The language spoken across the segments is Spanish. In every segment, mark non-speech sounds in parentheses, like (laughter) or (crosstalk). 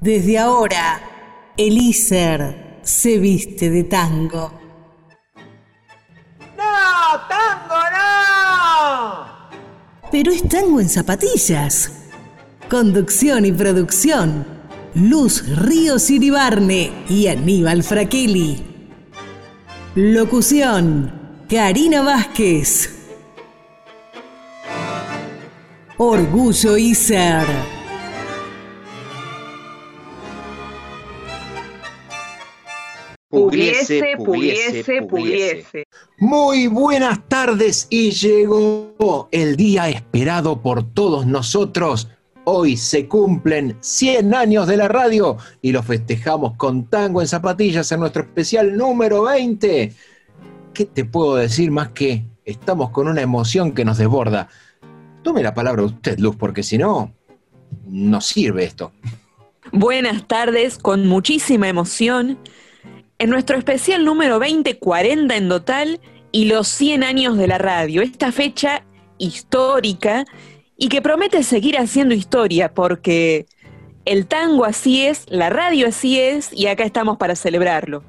Desde ahora, Elíser se viste de tango. ¡No! ¡Tango no! Pero es tango en zapatillas. Conducción y producción. Luz Ríos Iribarne y Aníbal Fraquelli. Locución. Karina Vázquez. Orgullo y ser. Pudiese, pudiese, pudiese. Muy buenas tardes y llegó el día esperado por todos nosotros. Hoy se cumplen 100 años de la radio y lo festejamos con tango en zapatillas en nuestro especial número 20. ¿Qué te puedo decir más que estamos con una emoción que nos desborda? Tome la palabra usted, Luz, porque si no, no sirve esto. Buenas tardes, con muchísima emoción. En nuestro especial número 20, 40 en total, y los 100 años de la radio, esta fecha histórica y que promete seguir haciendo historia porque el tango así es, la radio así es, y acá estamos para celebrarlo.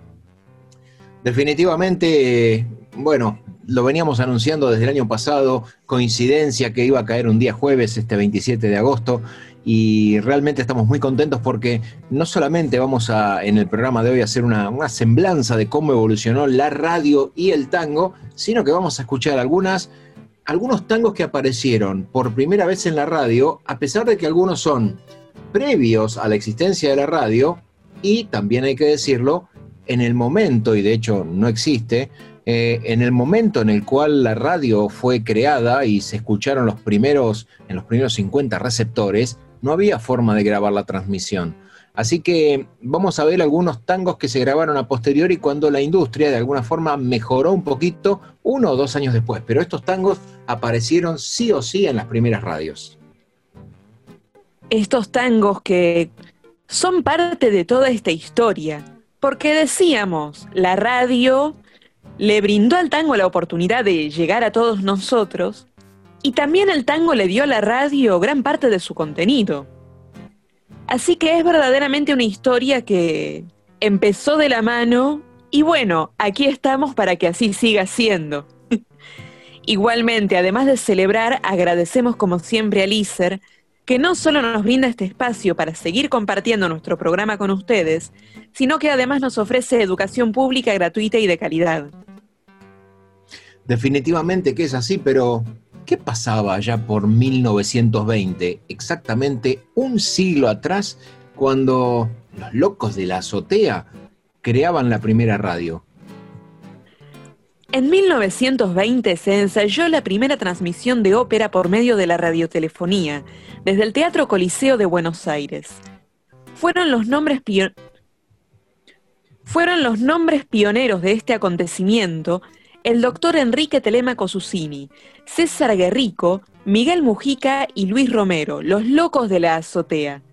Definitivamente, bueno, lo veníamos anunciando desde el año pasado, coincidencia que iba a caer un día jueves, este 27 de agosto, y realmente estamos muy contentos porque no solamente vamos a en el programa de hoy a hacer una, semblanza de cómo evolucionó la radio y el tango, sino que vamos a escuchar algunas, algunos tangos que aparecieron por primera vez en la radio, a pesar de que algunos son previos a la existencia de la radio y también hay que decirlo, en el momento, y de hecho no existe, eh, en el momento en el cual la radio fue creada y se escucharon los primeros, en los primeros 50 receptores, no había forma de grabar la transmisión. Así que vamos a ver algunos tangos que se grabaron a posteriori cuando la industria de alguna forma mejoró un poquito uno o dos años después, pero estos tangos aparecieron sí o sí en las primeras radios. Estos tangos que son parte de toda esta historia, porque decíamos, la radio le brindó al tango la oportunidad de llegar a todos nosotros y también el tango le dio a la radio gran parte de su contenido. Así que es verdaderamente una historia que empezó de la mano y bueno, aquí estamos para que así siga siendo. (laughs) Igualmente, además de celebrar, agradecemos como siempre a Lícer, que no solo nos brinda este espacio para seguir compartiendo nuestro programa con ustedes, sino que además nos ofrece educación pública gratuita y de calidad. Definitivamente que es así, pero ¿qué pasaba ya por 1920, exactamente un siglo atrás, cuando los locos de la azotea creaban la primera radio? En 1920 se ensayó la primera transmisión de ópera por medio de la radiotelefonía, desde el Teatro Coliseo de Buenos Aires. Fueron los nombres, Fueron los nombres pioneros de este acontecimiento el doctor Enrique Telemaco Susini, César Guerrico, Miguel Mujica y Luis Romero, los locos de la azotea.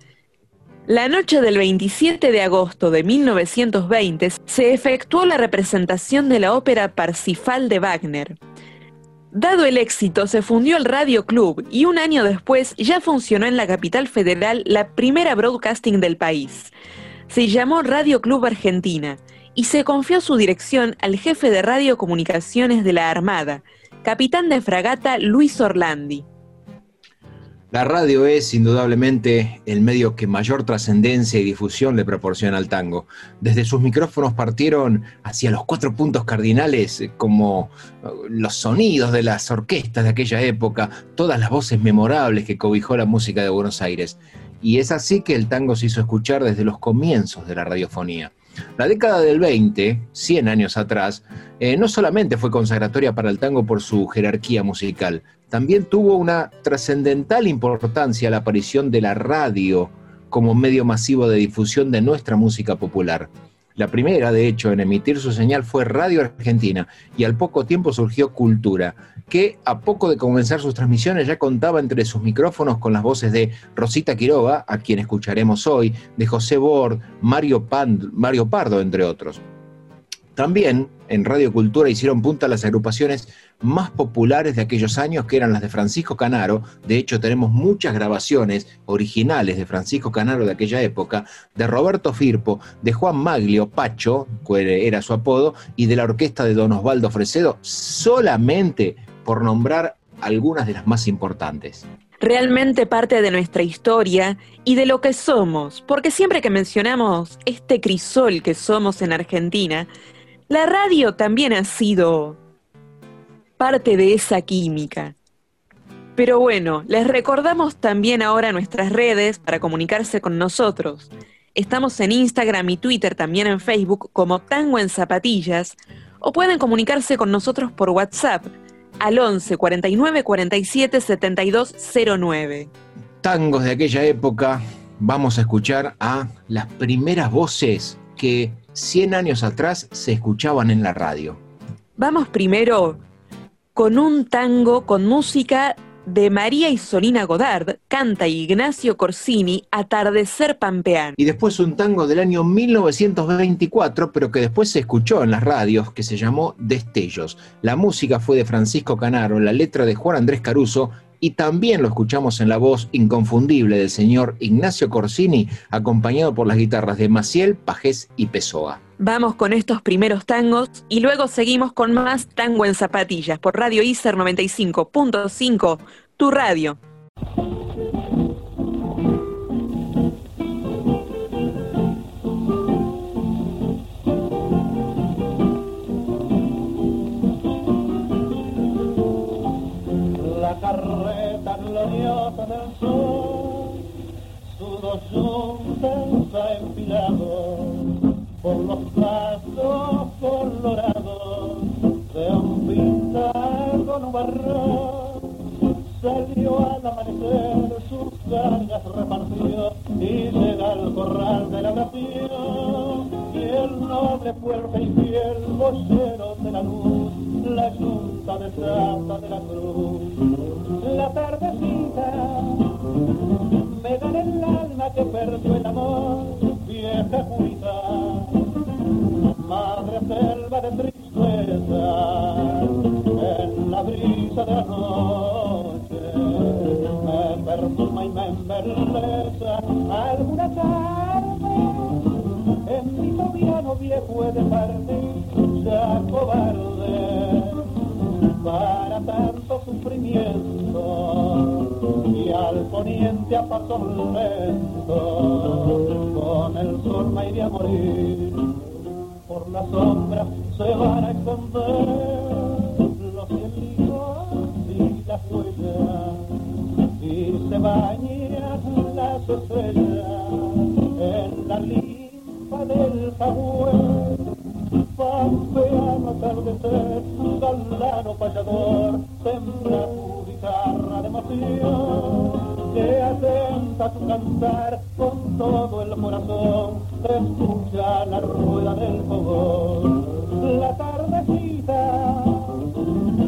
La noche del 27 de agosto de 1920 se efectuó la representación de la ópera Parsifal de Wagner. Dado el éxito, se fundió el Radio Club y un año después ya funcionó en la capital federal la primera broadcasting del país. Se llamó Radio Club Argentina y se confió su dirección al jefe de radiocomunicaciones de la Armada, capitán de fragata Luis Orlandi. La radio es indudablemente el medio que mayor trascendencia y difusión le proporciona al tango. Desde sus micrófonos partieron hacia los cuatro puntos cardinales eh, como eh, los sonidos de las orquestas de aquella época, todas las voces memorables que cobijó la música de Buenos Aires. Y es así que el tango se hizo escuchar desde los comienzos de la radiofonía. La década del 20, 100 años atrás, eh, no solamente fue consagratoria para el tango por su jerarquía musical, también tuvo una trascendental importancia la aparición de la radio como medio masivo de difusión de nuestra música popular. La primera, de hecho, en emitir su señal fue Radio Argentina y al poco tiempo surgió Cultura, que a poco de comenzar sus transmisiones ya contaba entre sus micrófonos con las voces de Rosita Quiroga, a quien escucharemos hoy, de José Bord, Mario, Mario Pardo, entre otros. También en Radio Cultura hicieron punta las agrupaciones más populares de aquellos años, que eran las de Francisco Canaro. De hecho, tenemos muchas grabaciones originales de Francisco Canaro de aquella época, de Roberto Firpo, de Juan Maglio, Pacho, que era su apodo, y de la orquesta de Don Osvaldo Fresedo, solamente por nombrar algunas de las más importantes realmente parte de nuestra historia y de lo que somos, porque siempre que mencionamos este crisol que somos en Argentina, la radio también ha sido parte de esa química. Pero bueno, les recordamos también ahora nuestras redes para comunicarse con nosotros. Estamos en Instagram y Twitter, también en Facebook como Tango en Zapatillas, o pueden comunicarse con nosotros por WhatsApp al 11 49 47 72 09. Tangos de aquella época, vamos a escuchar a las primeras voces que 100 años atrás se escuchaban en la radio. Vamos primero con un tango con música de María Isolina Godard, canta Ignacio Corsini, Atardecer Pampeano. Y después un tango del año 1924, pero que después se escuchó en las radios, que se llamó Destellos. La música fue de Francisco Canaro, la letra de Juan Andrés Caruso, y también lo escuchamos en la voz inconfundible del señor Ignacio Corsini, acompañado por las guitarras de Maciel, Pajés y Pessoa. Vamos con estos primeros tangos y luego seguimos con más tango en zapatillas por Radio ICER 95.5, tu radio. La carreta gloriosa del sol, su dos empilado por los brazos colorados de un pintar con un barro salió al amanecer sus cargas repartió y llega al corral de la oración y el noble fuerte y fiel vocero de la luz la junta de Santa de la Cruz. La tardecita me dan el alma que perdió el amor vieja Julita madre selva de tristeza, en la brisa de la noche, me perfuma y me embeleza alguna tarde, en mi noviano viejo he de partir, ya cobarde, para tanto sufrimiento, y al poniente a paso lento, con el sol me iría a morir por la sombra se van a esconder los cielitos y las huellas y se bañan las estrellas en la limpa del jaguar pampeano atardecer galano payador sembra tu guitarra de que atenta tu cantar con todo el corazón. Escucha la rueda del fogón. La tardecita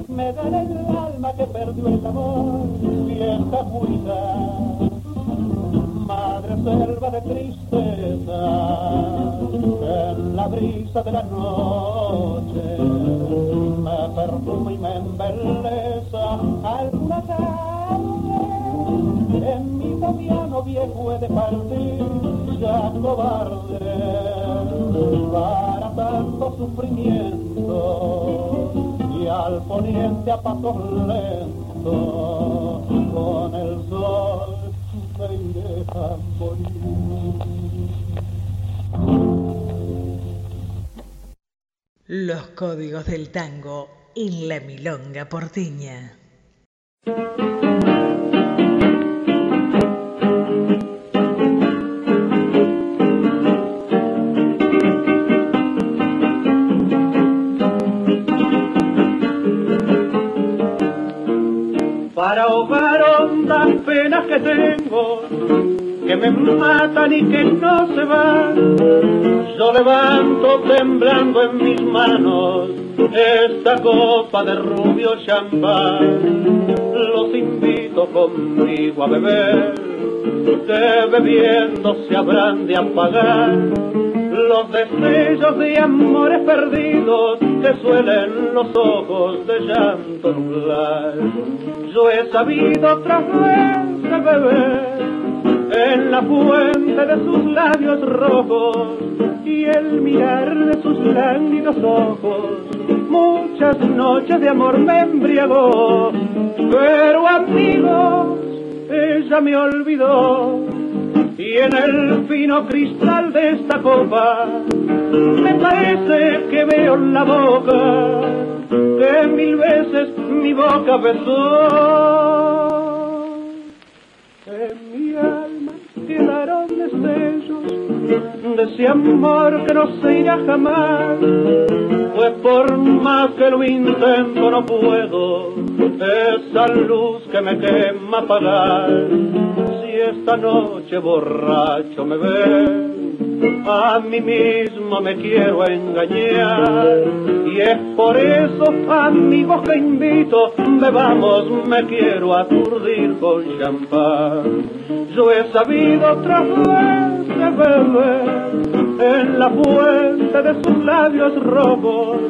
me da el alma que perdió el amor, vieja muita, madre selva de tristeza, en la brisa de la noche. Me perfuma y me embeleza alguna tarde camino viejo he de partir ya cobarde para tanto sufrimiento y al poniente a paso lento con el sol me iré a morir. Los códigos del tango en la milonga porteña. Que tengo, que me matan y que no se van. Yo levanto temblando en mis manos esta copa de rubio champán. Los invito conmigo a beber, que bebiendo se habrán de apagar los destellos de amores perdidos que suelen los ojos de llanto nublar. Yo he sabido otras veces beber en la fuente de sus labios rojos y el mirar de sus lánguidos ojos. Muchas noches de amor me embriagó, pero amigos, ella me olvidó. Y en el fino cristal de esta copa me parece que veo la boca que mil veces mi boca besó. En mi alma quedaron destellos de ese amor que no se irá jamás. Pues por más que lo intento no puedo esa luz que me quema apagar. Si esta noche borracho me ve a mí mismo me quiero engañar y es por eso, amigos que invito, bebamos, me quiero aturdir con champán. Yo he sabido otra vez beber en la fuente de sus labios rojos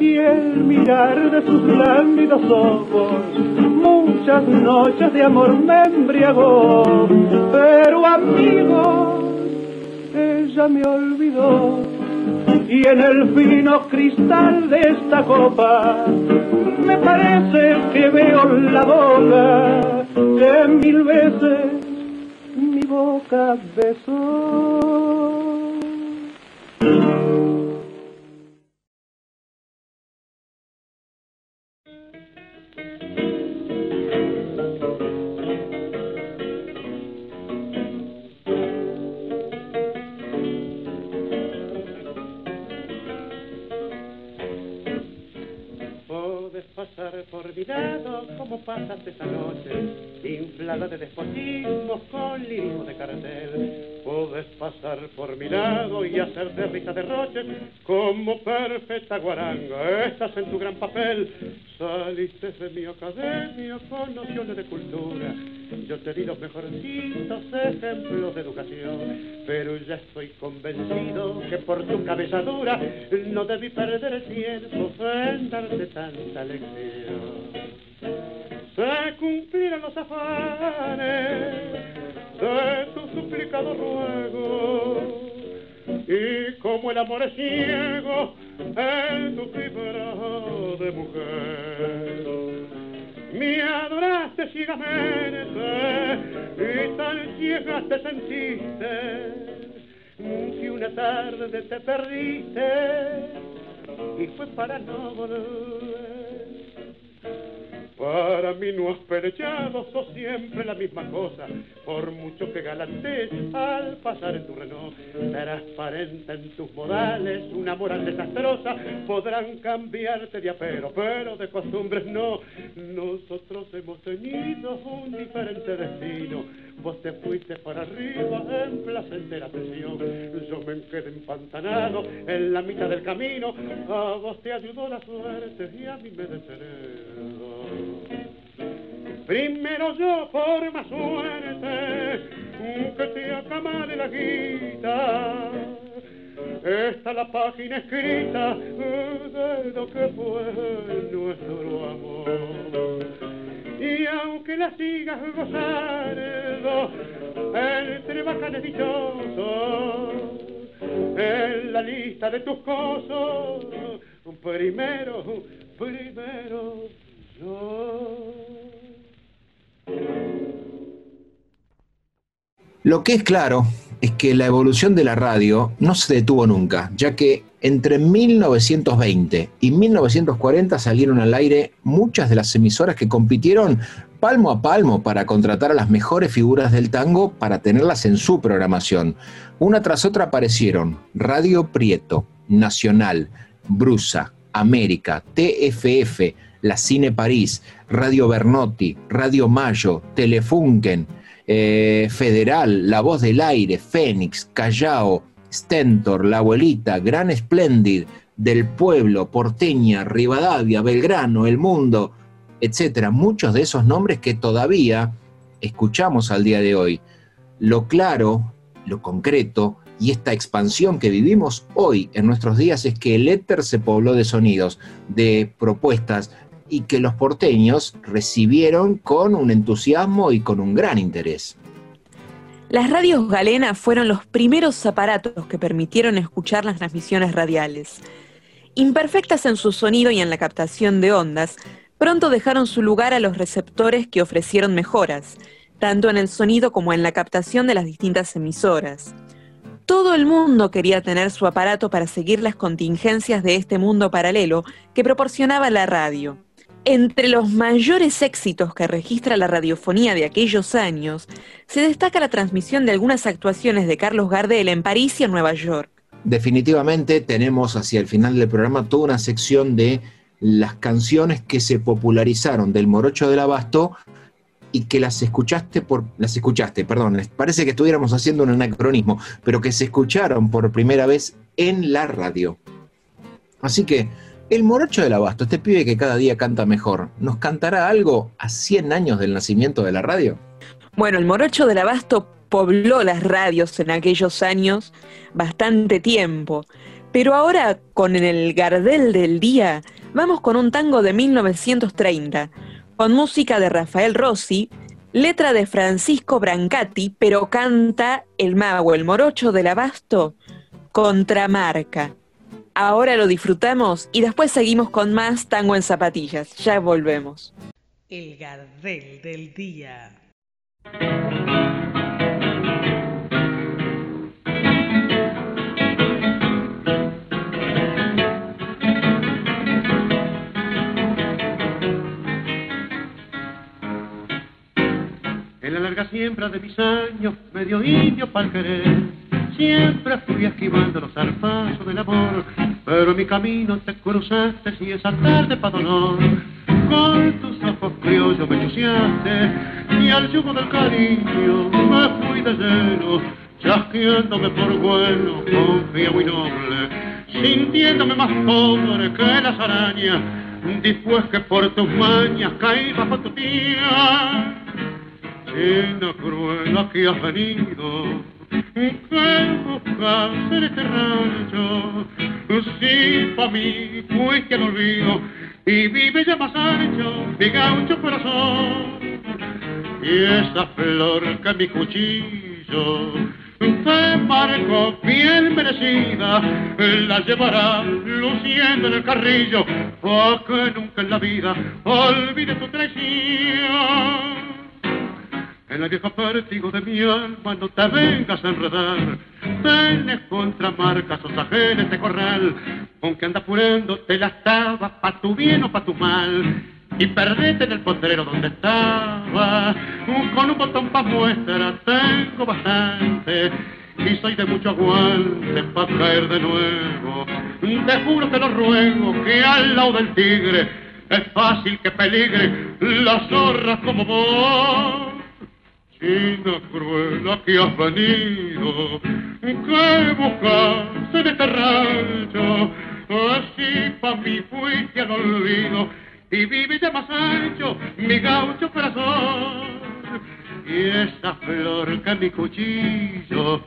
y el mirar de sus lánguidos ojos. Muchas noches de amor me embriagó, pero amigos ella me olvidó y en el fino cristal de esta copa me parece que veo la boca que mil veces mi boca besó. Pasas esa noche, inflada de despotismo con limo de cartel. Puedes pasar por mi lado y hacerte risa de roche como perfecta guaranga. Estás en tu gran papel, saliste de mi academia con nociones de cultura. Yo te di los mejorcitos ejemplos de educación, pero ya estoy convencido que por tu cabeza dura no debí perder el tiempo en darte tanta lección se cumplirán los afanes de tu suplicado ruego. Y como el amor es ciego en tu fibra de mujer, me adoraste ciegamente y tan ciega te sentiste que una tarde te perdiste y fue para no volver. Para mí no has perechado, sos siempre la misma cosa, por mucho que galantes al pasar en tu Renault. Transparente en tus modales, una moral desastrosa, podrán cambiarte de apero, pero de costumbres no. Nosotros hemos tenido un diferente destino. Vos te fuiste para arriba en placentera presión. Yo me quedé empantanado en la mitad del camino. A vos te ayudó la suerte y a mí me detenero. Primero yo por más suerte que te acama de la guita. Esta la página escrita de lo que fue nuestro amor. Y aunque la sigas gozando entre bajanes dichosos, en la lista de tus cosas, primero, primero lo que es claro es que la evolución de la radio no se detuvo nunca, ya que entre 1920 y 1940 salieron al aire muchas de las emisoras que compitieron palmo a palmo para contratar a las mejores figuras del tango para tenerlas en su programación. Una tras otra aparecieron Radio Prieto, Nacional, Brusa, América, TFF, la Cine París, Radio Bernotti, Radio Mayo, Telefunken, eh, Federal, La Voz del Aire, Fénix, Callao, Stentor, La Abuelita, Gran Splendid, Del Pueblo, Porteña, Rivadavia, Belgrano, El Mundo, etcétera. Muchos de esos nombres que todavía escuchamos al día de hoy. Lo claro, lo concreto y esta expansión que vivimos hoy en nuestros días es que el éter se pobló de sonidos, de propuestas y que los porteños recibieron con un entusiasmo y con un gran interés. Las radios galenas fueron los primeros aparatos que permitieron escuchar las transmisiones radiales. Imperfectas en su sonido y en la captación de ondas, pronto dejaron su lugar a los receptores que ofrecieron mejoras, tanto en el sonido como en la captación de las distintas emisoras. Todo el mundo quería tener su aparato para seguir las contingencias de este mundo paralelo que proporcionaba la radio. Entre los mayores éxitos que registra la radiofonía de aquellos años, se destaca la transmisión de algunas actuaciones de Carlos Gardel en París y en Nueva York. Definitivamente tenemos hacia el final del programa toda una sección de las canciones que se popularizaron del Morocho del Abasto y que las escuchaste por las escuchaste, perdón, parece que estuviéramos haciendo un anacronismo, pero que se escucharon por primera vez en la radio. Así que el morocho del abasto, este pibe que cada día canta mejor, ¿nos cantará algo a 100 años del nacimiento de la radio? Bueno, el morocho del abasto pobló las radios en aquellos años bastante tiempo, pero ahora con el Gardel del día vamos con un tango de 1930 con música de Rafael Rossi, letra de Francisco Brancati, pero canta el mago, el morocho del abasto, contramarca. Ahora lo disfrutamos y después seguimos con más tango en zapatillas. Ya volvemos. El Gardel del día. En la larga siembra de mis años, medio indio pa'l querer, siempre fui esquivando los zarpazos del amor, pero mi camino te cruzaste y esa tarde pa' dolor, con tus ojos criollos me chuseaste, y al yugo del cariño me fui de lleno, chasqueándome por bueno, con muy noble, sintiéndome más pobre que las arañas, después que por tus mañas caí bajo tu tía China cruel que has venido, ¿qué buscas en este rancho? Si pa' mí fuiste al olvido y vive ya más ancho mi gaucho corazón. Y esa flor que mi cuchillo te marcó bien merecida, la llevará luciendo en el carrillo, para que nunca en la vida olvide tu traición. En la vieja pértigo de mi alma no te vengas a enredar. Tienes contramarcas o ajenes de corral, con que anda purendo te la estaba pa' tu bien o pa' tu mal. Y perdete en el potrero donde estaba, con un botón pa' muestra tengo bastante. Y soy de mucho aguante pa' caer de nuevo. Te juro, te lo ruego, que al lado del tigre es fácil que peligre las zorras como vos. China cruel, aquí has venido, ¿qué buscas en este rancho? Así pa' mí fuiste al olvido y ya más ancho mi gaucho corazón. Y esa flor que mi cuchillo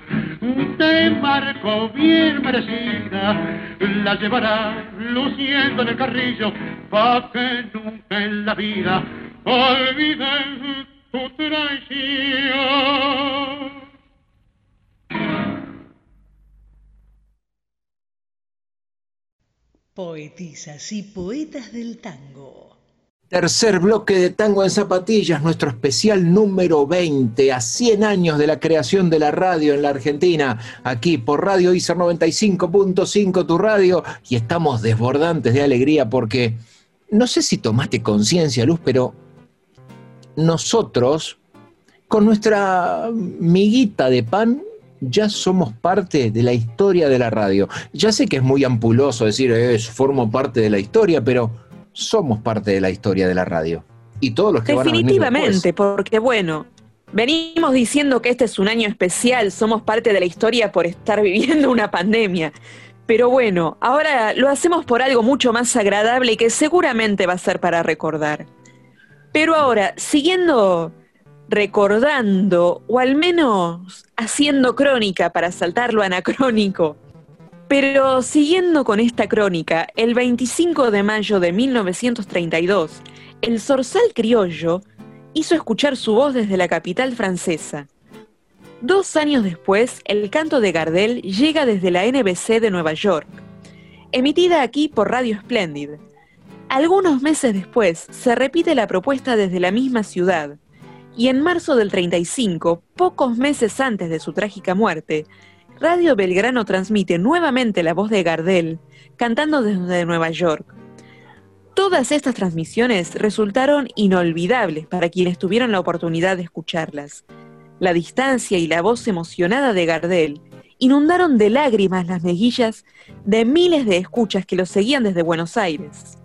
te marcó bien merecida, la llevará luciendo en el carrillo, pa' que nunca en la vida olvides Poetisas y poetas del tango. Tercer bloque de Tango en Zapatillas, nuestro especial número 20, a 100 años de la creación de la radio en la Argentina, aquí por Radio ICER 95.5, tu radio, y estamos desbordantes de alegría porque no sé si tomaste conciencia, Luz, pero nosotros, con nuestra miguita de pan, ya somos parte de la historia de la radio. Ya sé que es muy ampuloso decir, es, formo parte de la historia, pero somos parte de la historia de la radio. Y todos los que Definitivamente, porque bueno, venimos diciendo que este es un año especial, somos parte de la historia por estar (laughs) viviendo una pandemia. Pero bueno, ahora lo hacemos por algo mucho más agradable y que seguramente va a ser para recordar. Pero ahora, siguiendo recordando o al menos haciendo crónica para saltar lo anacrónico. Pero siguiendo con esta crónica, el 25 de mayo de 1932, el zorzal criollo hizo escuchar su voz desde la capital francesa. Dos años después, el canto de Gardel llega desde la NBC de Nueva York, emitida aquí por Radio Splendid. Algunos meses después, se repite la propuesta desde la misma ciudad, y en marzo del 35, pocos meses antes de su trágica muerte, Radio Belgrano transmite nuevamente la voz de Gardel, cantando desde Nueva York. Todas estas transmisiones resultaron inolvidables para quienes tuvieron la oportunidad de escucharlas. La distancia y la voz emocionada de Gardel inundaron de lágrimas las mejillas de miles de escuchas que lo seguían desde Buenos Aires.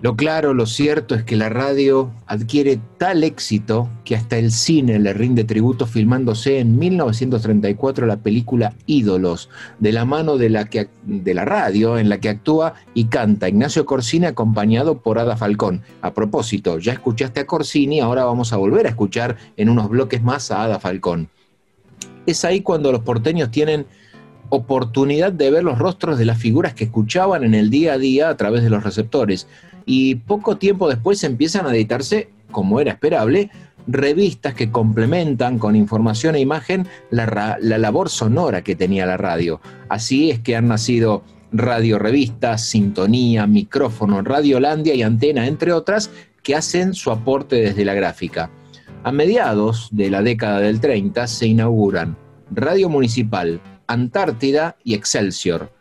Lo claro, lo cierto es que la radio adquiere tal éxito que hasta el cine le rinde tributo filmándose en 1934 la película Ídolos, de la mano de la, de la radio en la que actúa y canta Ignacio Corsini acompañado por Ada Falcón. A propósito, ya escuchaste a Corsini, ahora vamos a volver a escuchar en unos bloques más a Ada Falcón. Es ahí cuando los porteños tienen oportunidad de ver los rostros de las figuras que escuchaban en el día a día a través de los receptores y poco tiempo después empiezan a editarse, como era esperable, revistas que complementan con información e imagen la, labor sonora que tenía la radio. Así es que han nacido Radio Revistas, Sintonía, Micrófono, Radiolandia y Antena, entre otras, que hacen su aporte desde la gráfica. A mediados de la década del 30 se inauguran Radio Municipal, Antártida y Excelsior.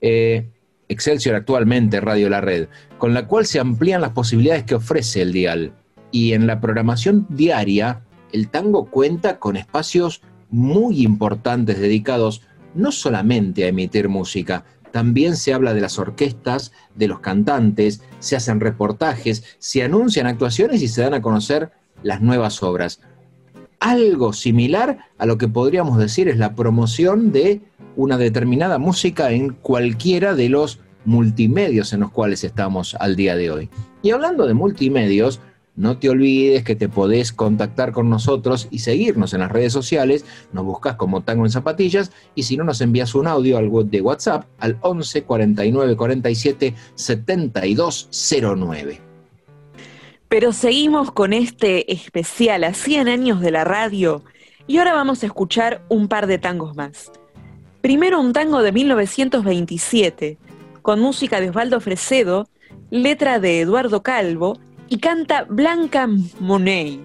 Eh, Excelsior actualmente Radio La Red, con la cual se amplían las posibilidades que ofrece el dial. Y en la programación diaria, el tango cuenta con espacios muy importantes dedicados no solamente a emitir música, también se habla de las orquestas, de los cantantes, se hacen reportajes, se anuncian actuaciones y se dan a conocer las nuevas obras. Algo similar a lo que podríamos decir es la promoción de una determinada música en cualquiera de los multimedios en los cuales estamos al día de hoy. Y hablando de multimedios, no te olvides que te podés contactar con nosotros y seguirnos en las redes sociales. Nos buscas como Tango en Zapatillas y si no nos envías un audio al web de WhatsApp al 11 49 47 72 09. Pero seguimos con este especial a 100 años de la radio y ahora vamos a escuchar un par de tangos más. Primero un tango de 1927, con música de Osvaldo Fresedo, letra de Eduardo Calvo, y canta Blanca Monet,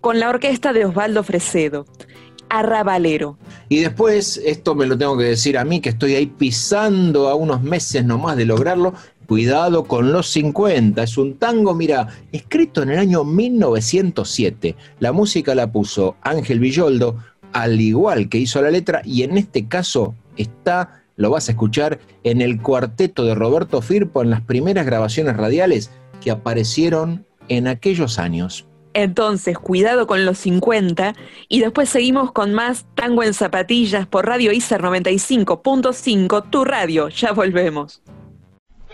con la orquesta de Osvaldo Fresedo. Arrabalero. Y después, esto me lo tengo que decir a mí, que estoy ahí pisando a unos meses nomás de lograrlo, Cuidado con los 50. Es un tango, mira, escrito en el año 1907. La música la puso Ángel Villoldo, al igual que hizo la letra, y en este caso está, lo vas a escuchar, en el cuarteto de Roberto Firpo en las primeras grabaciones radiales que aparecieron en aquellos años. Entonces, cuidado con los 50 y después seguimos con más Tango en Zapatillas por Radio ICER 95.5, tu radio. Ya volvemos.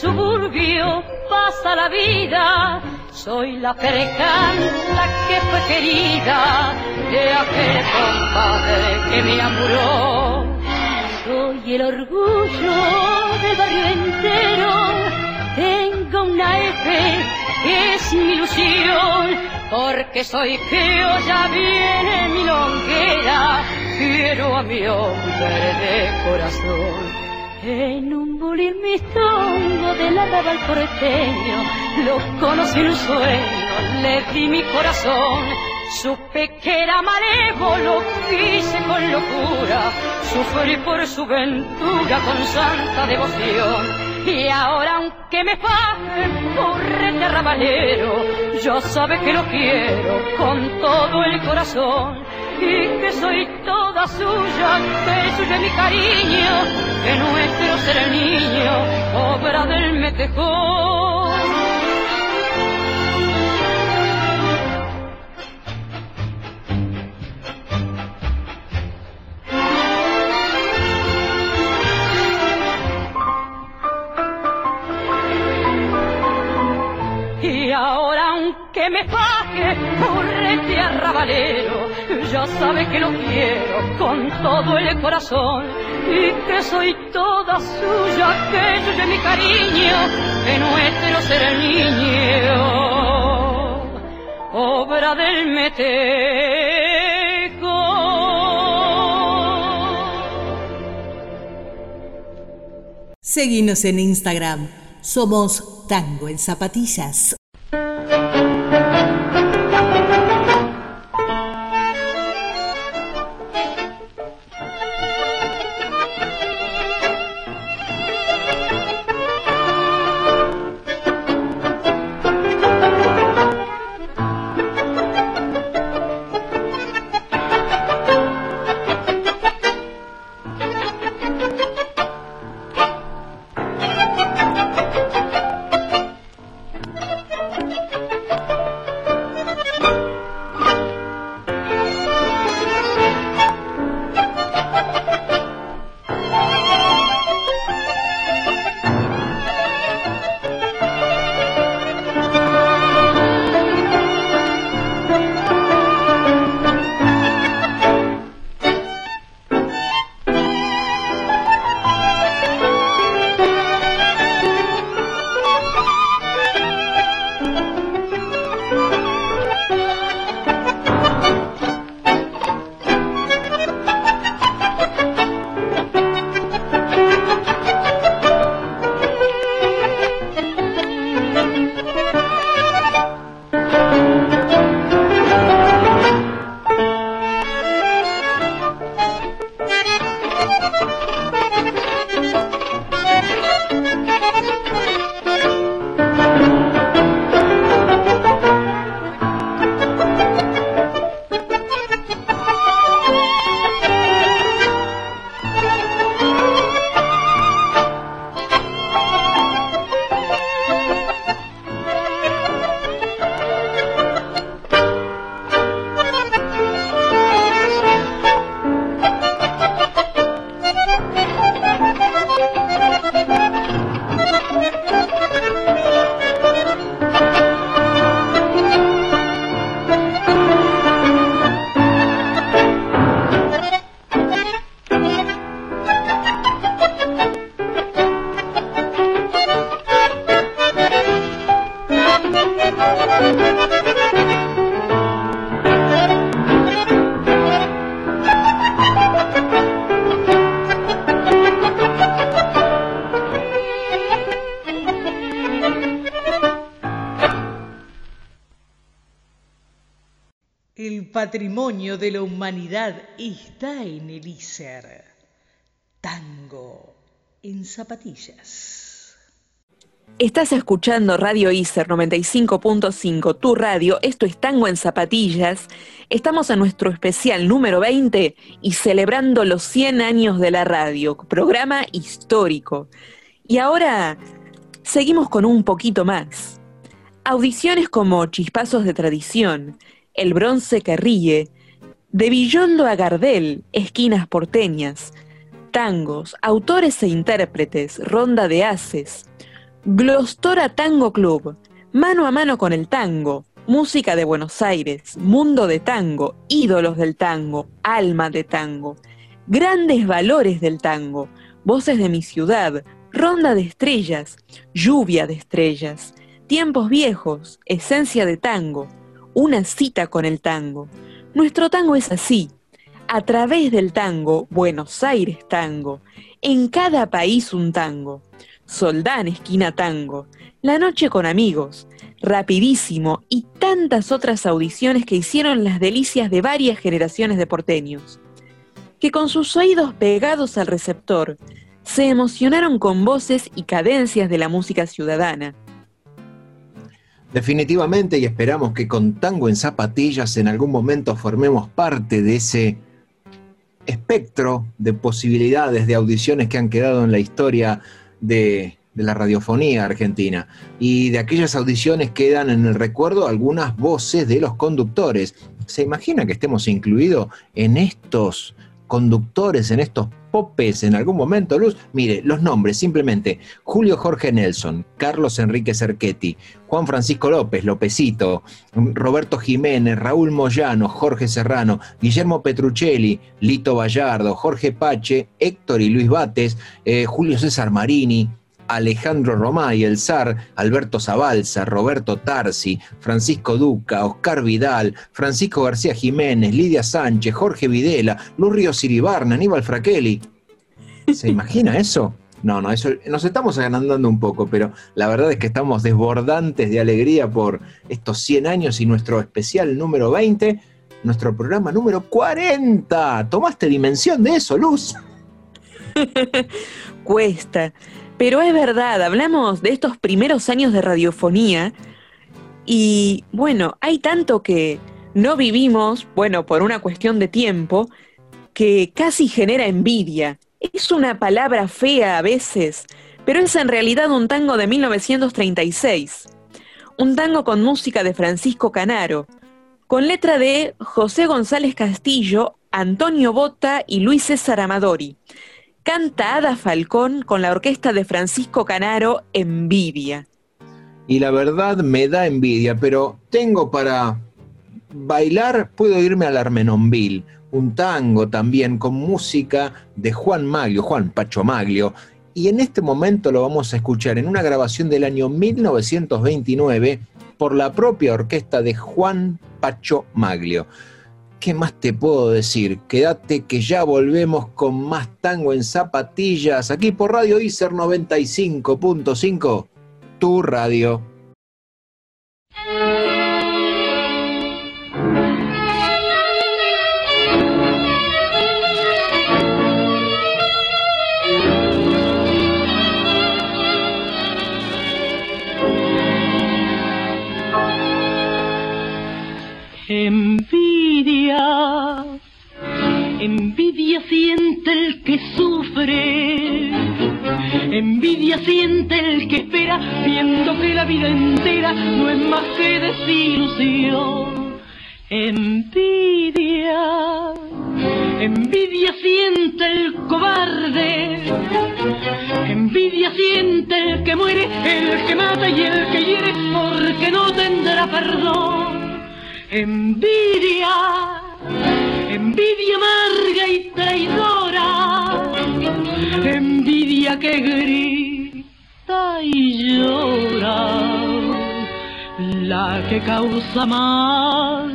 suburbio pasa la vida. Soy la perecanta que fue querida de aquel compadre que me amuró. Soy el orgullo del barrio entero, tengo una F que es mi ilusión, porque soy que ya viene mi longuera, quiero a mi hombre de corazón. En un bulir mistongo de la al porteño, lo conocí en un sueño, le di mi corazón. Supe que era malévolo, quise con locura, sufrí por su ventura con santa devoción. Y ahora aunque me paguen por rabalero, yo sabe que lo quiero con todo el corazón y que soy toda suya, que suyo mi cariño, que nuestro ser el niño, obra del metejón. Y ahora aunque me pague por este arrabalero, ya sabe que lo quiero con todo el corazón y que soy toda suya, que yo mi cariño, que nuestro ser el niño, obra del meteco. Seguinos en Instagram. Somos Tango en Zapatillas. Humanidad está en el ISER. Tango en zapatillas. Estás escuchando Radio ISER 95.5, tu radio. Esto es Tango en Zapatillas. Estamos en nuestro especial número 20 y celebrando los 100 años de la radio, programa histórico. Y ahora seguimos con un poquito más. Audiciones como Chispazos de Tradición, el bronce que ríe, de Villondo a Gardel, esquinas porteñas, tangos, autores e intérpretes, ronda de haces, Glostora Tango Club, mano a mano con el tango, música de Buenos Aires, mundo de tango, ídolos del tango, alma de tango, grandes valores del tango, voces de mi ciudad, ronda de estrellas, lluvia de estrellas, tiempos viejos, esencia de tango, una cita con el tango. Nuestro tango es así, a través del tango, Buenos Aires tango, en cada país un tango. Soldán esquina tango, La noche con amigos, Rapidísimo y tantas otras audiciones que hicieron las delicias de varias generaciones de porteños, que con sus oídos pegados al receptor se emocionaron con voces y cadencias de la música ciudadana. Definitivamente y esperamos que con Tango en Zapatillas en algún momento formemos parte de ese espectro de posibilidades de audiciones que han quedado en la historia de, la radiofonía argentina. Y de aquellas audiciones quedan en el recuerdo algunas voces de los conductores. ¿Se imagina que estemos incluidos en estos conductores, en estos popes en algún momento, Luz? Mire, los nombres simplemente. Julio Jorge Nelson, Carlos Enrique Cerchetti, Juan Francisco López, Lopecito, Roberto Jiménez, Raúl Moyano, Jorge Serrano, Guillermo Petruccelli, Lito Vallardo, Jorge Pache, Héctor y Luis Bates, eh, Julio César Marini, Alejandro Romay, el zar, Alberto Zabalza, Roberto Tarsi, Francisco Duca, Oscar Vidal, Francisco García Jiménez, Lidia Sánchez, Jorge Videla, Luz Río Siribarna, Aníbal Fraquelli. ¿Se imagina eso? No, no, eso nos estamos agrandando un poco, pero la verdad es que estamos desbordantes de alegría por estos 100 años y nuestro especial número 20, nuestro programa número 40. ¿Tomaste dimensión de eso, Luz? (laughs) Cuesta. Pero es verdad, hablamos de estos primeros años de radiofonía y bueno, hay tanto que no vivimos, bueno, por una cuestión de tiempo, que casi genera envidia. Es una palabra fea a veces, pero es en realidad un tango de 1936. Un tango con música de Francisco Canaro, con letra de José González Castillo, Antonio Bota y Luis César Amadori. Canta Ada Falcón con la orquesta de Francisco Canaro, Envidia. Y la verdad me da envidia, pero tengo para bailar, puedo irme al Armenonville, un tango también con música de Juan Maglio, Juan Pacho Maglio. Y en este momento lo vamos a escuchar en una grabación del año 1929 por la propia orquesta de Juan Pacho Maglio. ¿Qué más te puedo decir? Quédate que ya volvemos con más tango en zapatillas aquí por Radio Icer 95.5, tu radio. Envidia siente el que sufre, envidia siente el que espera, viendo que la vida entera no es más que desilusión. Envidia, envidia siente el cobarde, envidia siente el que muere, el que mata y el que hiere, porque no tendrá perdón. Envidia envidia amarga y traidora, envidia que grita y llora, la que causa más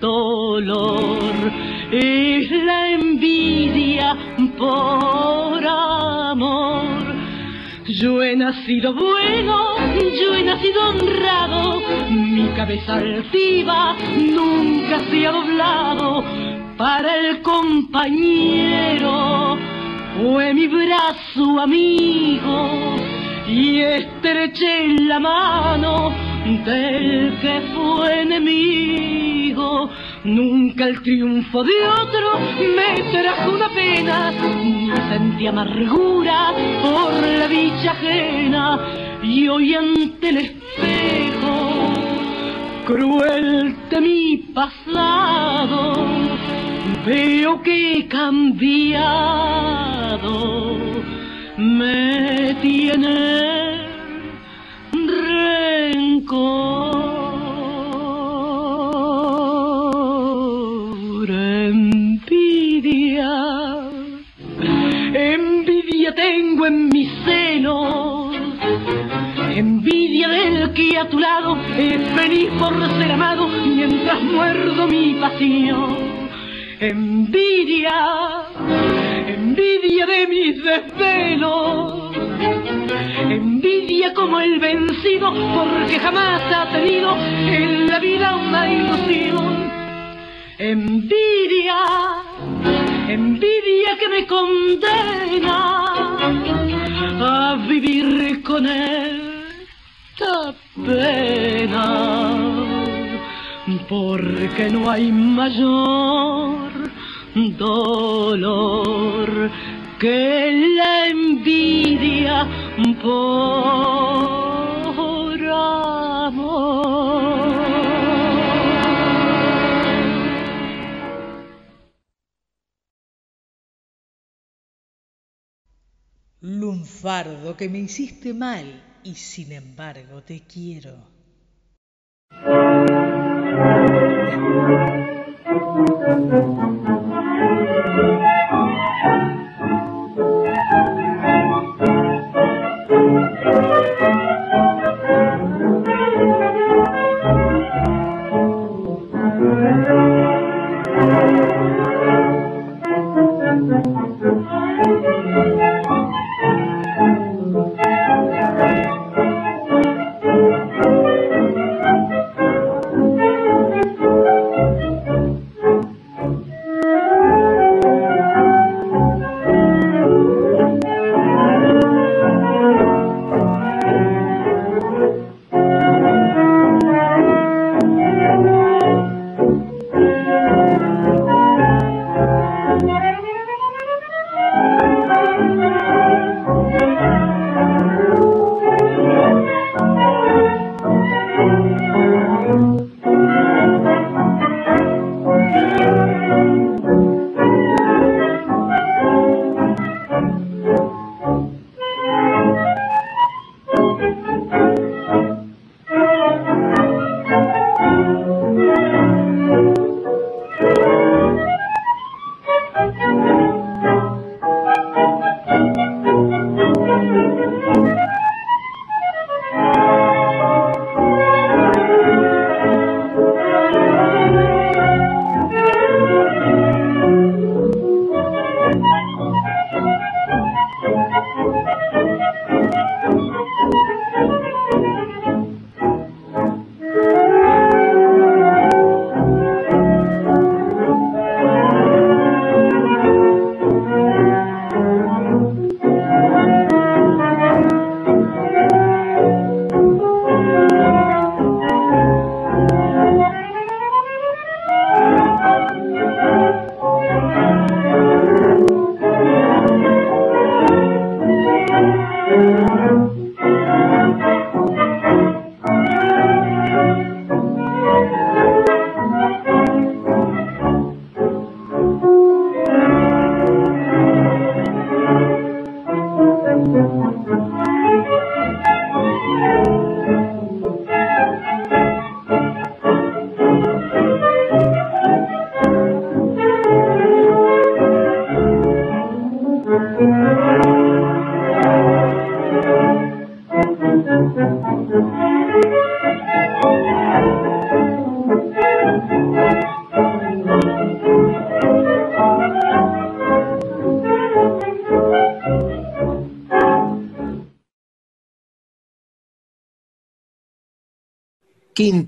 dolor es la envidia por. Yo he nacido bueno, yo he nacido honrado, mi cabeza altiva nunca se ha doblado para el compañero. Fue mi brazo amigo y estreché la mano del que fue enemigo. Nunca el triunfo de otro me trajo una pena, ni sentí amargura por la dicha ajena. Y hoy ante el espejo, cruel de mi pasado, veo que cambiado, me tiene rencor. En mis celos. Envidia del que a tu lado es feliz por ser amado mientras muerdo mi pasión. Envidia, envidia de mis desvelos. Envidia como el vencido porque jamás ha tenido en la vida una ilusión. Envidia, envidia que me condena a vivir con esta pena, porque no hay mayor dolor que la envidia por amor. Lunfardo, que me hiciste mal y sin embargo te quiero.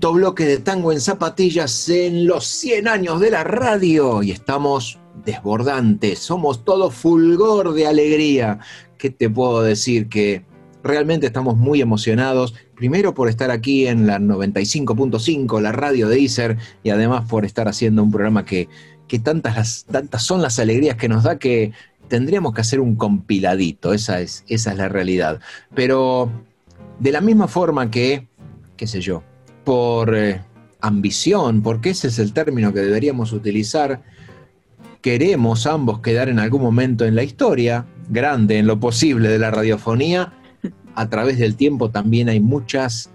Quinto bloque de Tango en Zapatillas en los 100 años de la radio y estamos desbordantes, somos todo fulgor de alegría. ¿Qué te puedo decir? Que realmente estamos muy emocionados, primero por estar aquí en la 95.5, la radio de Iser, y además por estar haciendo un programa que, tantas, tantas son las alegrías que nos da que tendríamos que hacer un compiladito, esa es, esa es la realidad. Pero de la misma forma que, qué sé yo, por eh, ambición, porque ese es el término que deberíamos utilizar, queremos ambos quedar en algún momento en la historia, grande en lo posible de la radiofonía, a través del tiempo también hay muchas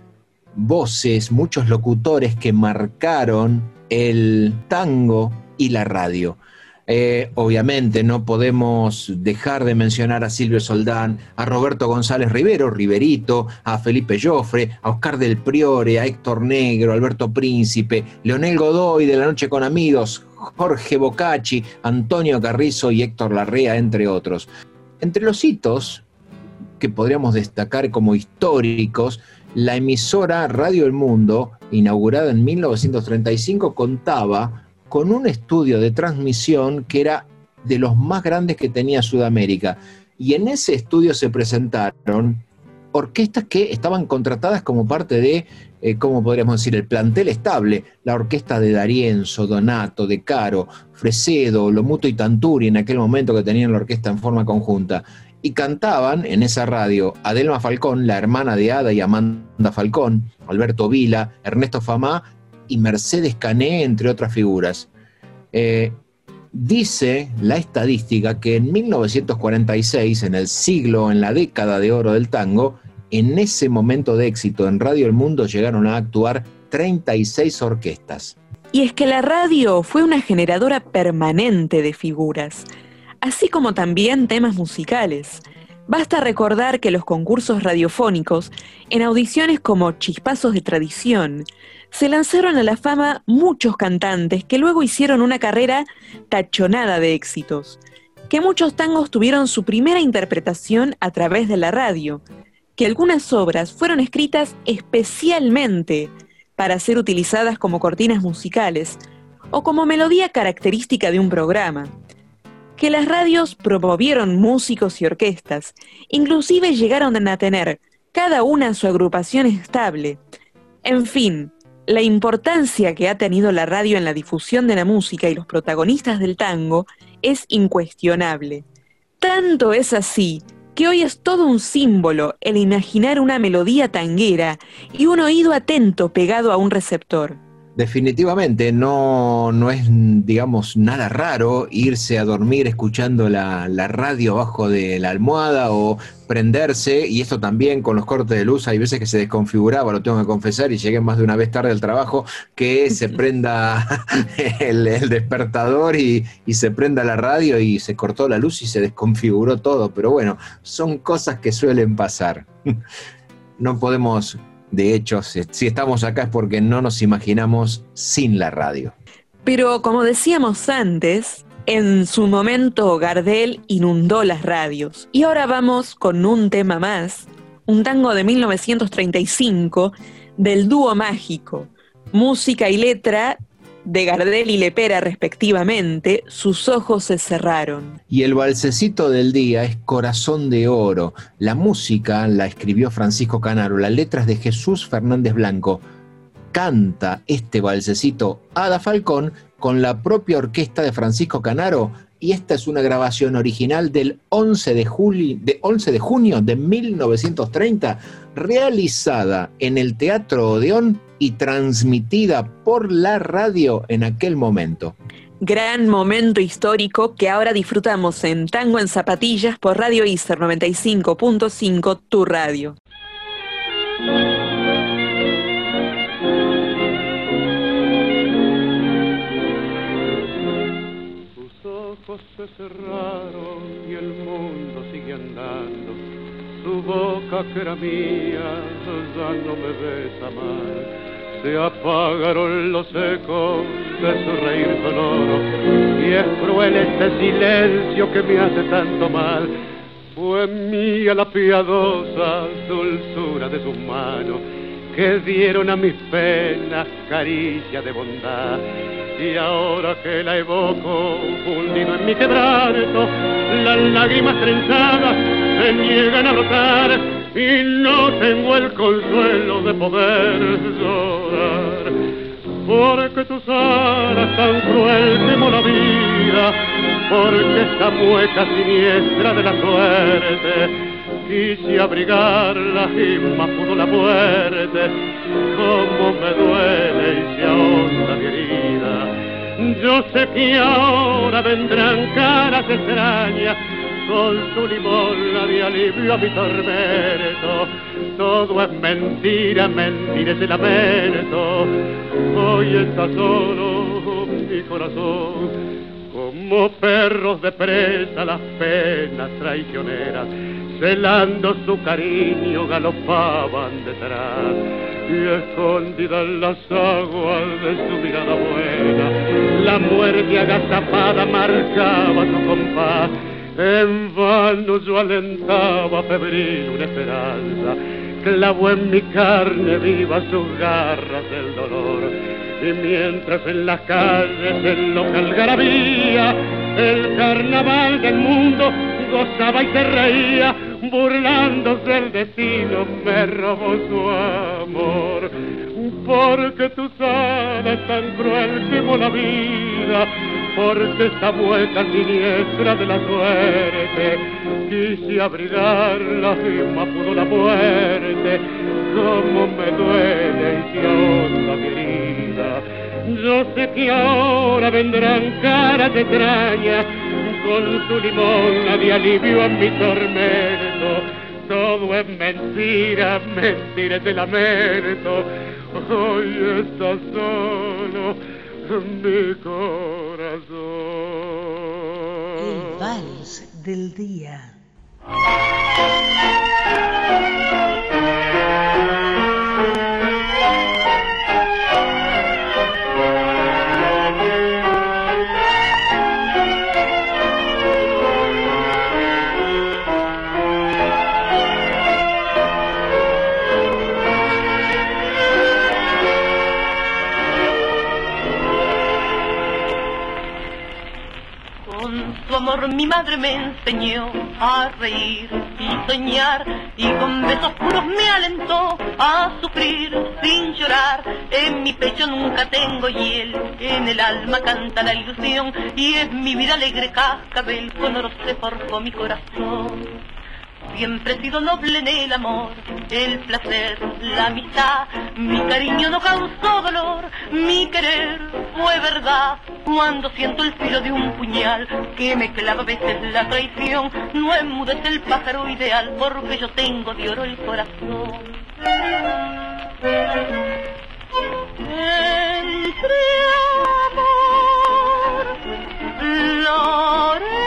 voces, muchos locutores que marcaron el tango y la radio. Eh, obviamente no podemos dejar de mencionar a Silvio Soldán, a Roberto González Rivero, Riverito, a Felipe Joffre, a Oscar del Priore, a Héctor Negro, Alberto Príncipe, Leonel Godoy de La Noche con Amigos, Jorge Bocacci, Antonio Carrizo y Héctor Larrea, entre otros. Entre los hitos que podríamos destacar como históricos, la emisora Radio El Mundo, inaugurada en 1935, contaba con un estudio de transmisión que era de los más grandes que tenía Sudamérica. Y en ese estudio se presentaron orquestas que estaban contratadas como parte de, eh, ¿cómo podríamos decir?, el plantel estable. La orquesta de Darienzo, Donato, De Caro, Fresedo, Lomuto y Tanturi, en aquel momento que tenían la orquesta en forma conjunta. Y cantaban en esa radio Adelma Falcón, la hermana de Ada y Amanda Falcón, Alberto Vila, Ernesto Famá y Mercedes Cané, entre otras figuras. Eh, dice la estadística que en 1946, en el siglo, en la década de oro del tango, en ese momento de éxito en Radio El Mundo llegaron a actuar 36 orquestas. Y es que la radio fue una generadora permanente de figuras, así como también temas musicales. Basta recordar que los concursos radiofónicos, en audiciones como Chispazos de Tradición, se lanzaron a la fama muchos cantantes que luego hicieron una carrera tachonada de éxitos, que muchos tangos tuvieron su primera interpretación a través de la radio, que algunas obras fueron escritas especialmente para ser utilizadas como cortinas musicales o como melodía característica de un programa, que las radios promovieron músicos y orquestas, inclusive llegaron a tener cada una su agrupación estable. En fin, la importancia que ha tenido la radio en la difusión de la música y los protagonistas del tango es incuestionable. Tanto es así que hoy es todo un símbolo el imaginar una melodía tanguera y un oído atento pegado a un receptor. Definitivamente, no, no es, digamos, nada raro irse a dormir escuchando la, radio abajo de la almohada o prenderse, y esto también con los cortes de luz, hay veces que se desconfiguraba, lo tengo que confesar, y llegué más de una vez tarde al trabajo, que se prenda (laughs) el, despertador y, y, se prenda la radio y se cortó la luz y se desconfiguró todo, pero bueno, son cosas que suelen pasar. (laughs) No podemos de hecho, si estamos acá es porque no nos imaginamos sin la radio. Pero como decíamos antes, en su momento Gardel inundó las radios. Y ahora vamos con un tema más, un tango de 1935 del dúo mágico, música y letra de Gardel y Lepera respectivamente, sus ojos se cerraron. Y el balsecito del día es Corazón de Oro. La música la escribió Francisco Canaro, las letras de Jesús Fernández Blanco. Canta este balsecito Ada Falcón con la propia orquesta de Francisco Canaro y esta es una grabación original del 11 de, de 11 de junio de 1930, realizada en el Teatro Odeón y transmitida por la radio en aquel momento. Gran momento histórico que ahora disfrutamos en Tango en Zapatillas por Radio Ister 95.5, tu radio. Sus ojos se cerraron y el mundo sigue andando. Su boca que era mía ya no me besa más se apagaron los ecos de su reír sonoro y es cruel este silencio que me hace tanto mal. Fue mía la piadosa dulzura de sus manos que dieron a mis penas caricia de bondad. Y ahora que la evoco, fundido en mi quebranto, las lágrimas trenzadas se niegan a brotar y no tengo el consuelo de poder llorar. Porque tus alas tan cruel como la vida, porque esta mueca siniestra de la suerte, quise abrigarla y más pudo la muerte, como me duele y se ahonda mi herida. Yo sé que ahora vendrán caras extrañas con su limosna de alivio a mi tormento. Todo es mentira, mentira ese lamento. Hoy está solo mi corazón Como perros de presa las penas traicioneras, celando su cariño galopaban detrás. Y escondida en las aguas de su mirada buena, la muerte agazapada marcaba su compás. En vano yo alentaba febril una esperanza, clavó en mi carne viva sus garras del dolor y mientras en las calles el local garabía, el carnaval del mundo gozaba y se reía, burlándose el destino me robó su amor. Porque tu sana es tan cruel como la vida, porque esta vuelta siniestra de la suerte, quise abrigarla y más pudo la muerte, como me duele y mi herida. Yo sé que ahora vendrán caras extrañas con su limón de alivio a mi tormento. Todo es mentira, mentira de lamento. Hoy está solo mi corazón. El vals del día. Mi madre me enseñó a reír y soñar y con besos puros me alentó a sufrir sin llorar. En mi pecho nunca tengo hiel, en el alma canta la ilusión y es mi vida alegre cascabel con oro se forjó mi corazón. Siempre he sido noble en el amor, el placer, la amistad. Mi cariño no causó dolor, mi querer fue verdad. Cuando siento el filo de un puñal que me clava a veces la traición, no enmudece el pájaro ideal porque yo tengo de oro el corazón. Entre amor.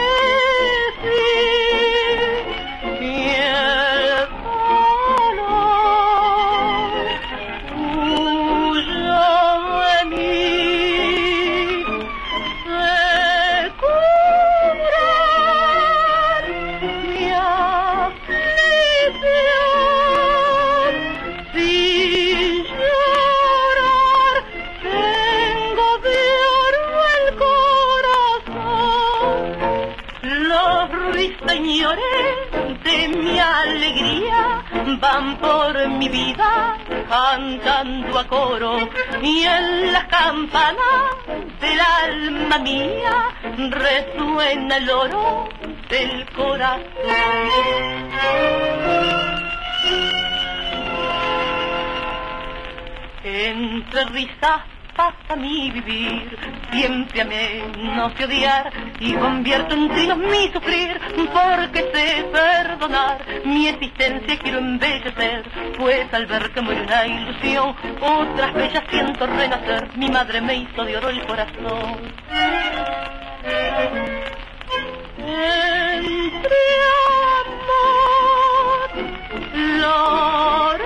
Van por mi vida cantando a coro y en las campanas del alma mía resuena el oro del corazón. Entre risas pasa mi vivir. Siempre amé, no sé odiar y convierto en trinos mi sufrir, porque sé perdonar. Mi existencia quiero embellecer, pues al ver que muere una ilusión, otras bellas siento renacer. Mi madre me hizo de oro el corazón. Entre amor,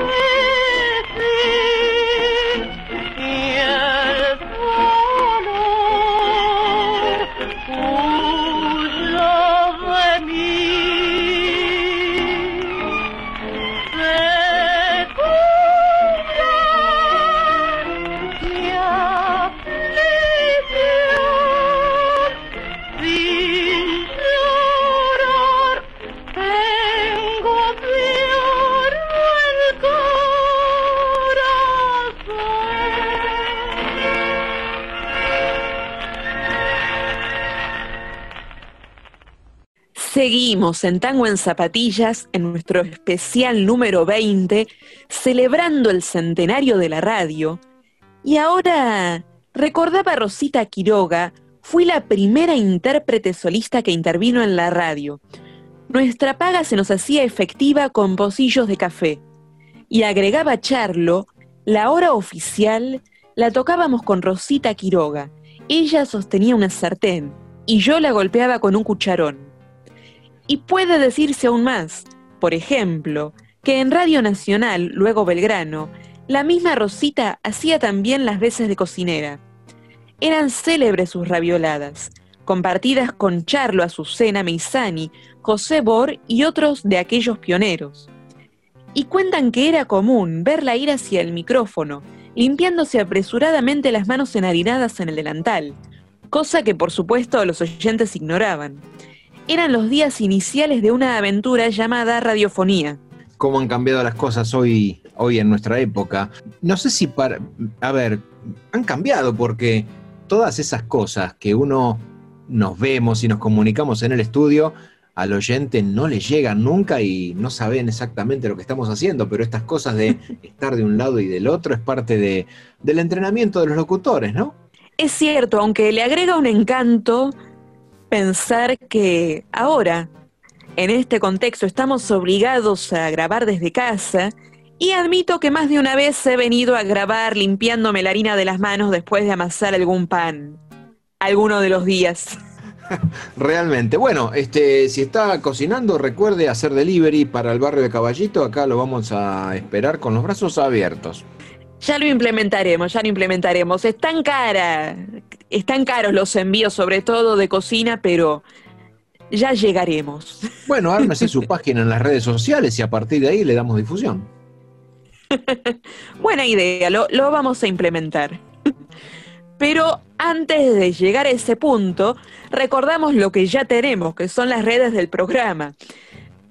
Seguimos en Tango en Zapatillas, en nuestro especial número 20, celebrando el centenario de la radio. Y ahora, recordaba Rosita Quiroga, fui la primera intérprete solista que intervino en la radio. Nuestra paga se nos hacía efectiva con pocillos de café. Y agregaba Charlo, la hora oficial la tocábamos con Rosita Quiroga. Ella sostenía una sartén y yo la golpeaba con un cucharón. Y puede decirse aún más, por ejemplo, que en Radio Nacional, luego Belgrano, la misma Rosita hacía también las veces de cocinera. Eran célebres sus ravioladas, compartidas con Charlo Azucena Meizani, José Bor y otros de aquellos pioneros. Y cuentan que era común verla ir hacia el micrófono, limpiándose apresuradamente las manos enharinadas en el delantal, cosa que por supuesto los oyentes ignoraban. Eran los días iniciales de una aventura llamada radiofonía. ¿Cómo han cambiado las cosas hoy, hoy en nuestra época? No sé si para... A ver, han cambiado porque todas esas cosas que uno nos vemos y nos comunicamos en el estudio, al oyente no le llegan nunca y no saben exactamente lo que estamos haciendo, pero estas cosas de (laughs) estar de un lado y del otro es parte de, del entrenamiento de los locutores, ¿no? Es cierto, aunque le agrega un encanto pensar que ahora, en este contexto, estamos obligados a grabar desde casa y admito que más de una vez he venido a grabar limpiándome la harina de las manos después de amasar algún pan, alguno de los días. (laughs) Realmente. Bueno, este, si está cocinando, recuerde hacer delivery para el barrio de Caballito. Acá lo vamos a esperar con los brazos abiertos. Ya lo implementaremos, ya lo implementaremos. Están cara, están caros los envíos, sobre todo de cocina, pero ya llegaremos. Bueno, (laughs) ármese su página en las redes sociales y a partir de ahí le damos difusión. (laughs) Buena idea, lo, lo vamos a implementar. (laughs) Pero antes de llegar a ese punto, recordamos lo que ya tenemos, que son las redes del programa.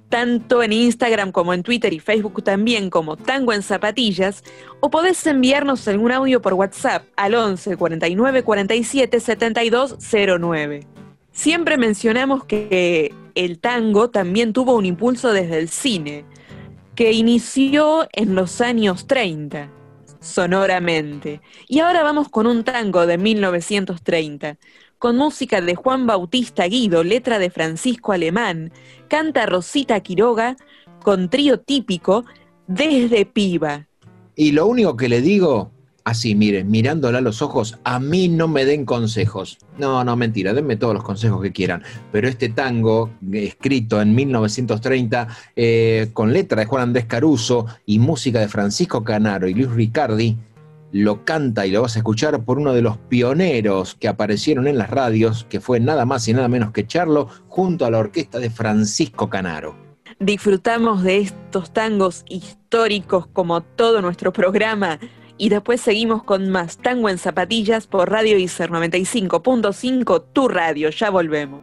Tanto en Instagram como en Twitter y Facebook también como Tango en Zapatillas, o podés enviarnos algún audio por WhatsApp al 11 49 47 72 09. Siempre mencionamos que el tango también tuvo un impulso desde el cine, que inició en los años 30 sonoramente. Y ahora vamos con un tango de 1930, con música de Juan Bautista Guido, letra de Francisco Alemán, canta Rosita Quiroga, con trío típico, desde piba. Y lo único que le digo, así, miren, mirándola a los ojos, a mí no me den consejos. No, no, mentira, denme todos los consejos que quieran. Pero este tango, escrito en 1930, eh, con letra de Juan Andrés Caruso y música de Francisco Canaro y Luis Ricardi, lo canta y lo vas a escuchar por uno de los pioneros que aparecieron en las radios, que fue nada más y nada menos que Charlo, junto a la orquesta de Francisco Canaro. Disfrutamos de estos tangos históricos como todo nuestro programa y después seguimos con más Tango en Zapatillas por Radio ICER 95.5, tu radio. Ya volvemos.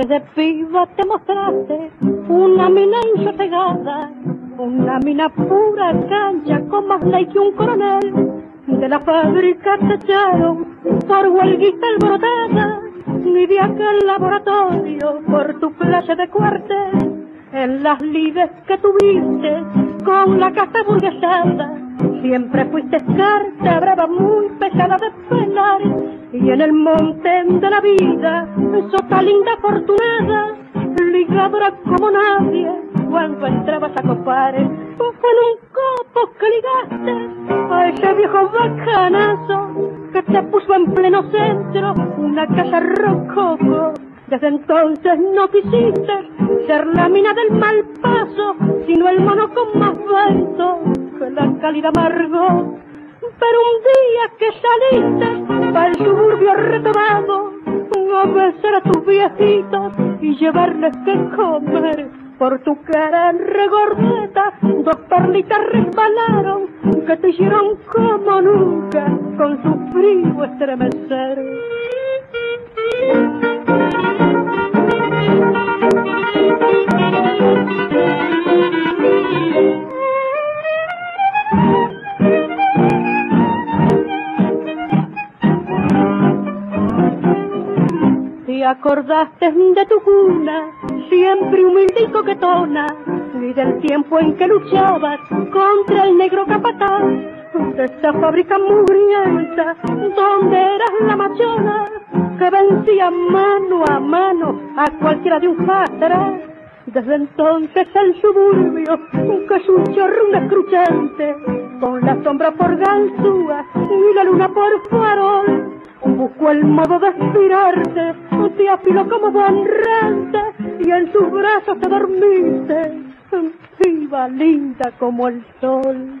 Desde piba te mostraste una mina insosegada una mina pura cancha con más ley que un coronel. De la fábrica te echaron por huelguita alborotada, ni de aquel laboratorio por tu clase de cuartel. En las lides que tuviste con la casa burguesada, siempre fuiste carta brava, muy pesada de pelar. Y en el monte de la vida, sota linda afortunada, ligadora como nadie, cuando entrabas a copar. Fue en un copo que ligaste a ese viejo bacanazo que te puso en pleno centro una casa rococo. Desde entonces no quisiste ser la mina del mal paso, sino el mono con más vento la calidad amargo. Pero un día que saliste para el suburbio retomado, a besar a tus viejitos y llevarles que comer. Por tu cara regordeta, dos perlitas resbalaron que te hicieron como nunca con su frío estremecer. Te acordaste de tu cuna, siempre humilde y coquetona, y del tiempo en que luchabas contra el negro capataz, de esa fábrica mugrienta donde eras la machona que vencía mano a mano a cualquiera de un fatra. Desde entonces el suburbio, que es un chorro escruchante, con la sombra por ganzúa y la luna por farol, buscó el modo de inspirarte, te afiló como rente y en sus brazos te dormiste, viva linda como el sol.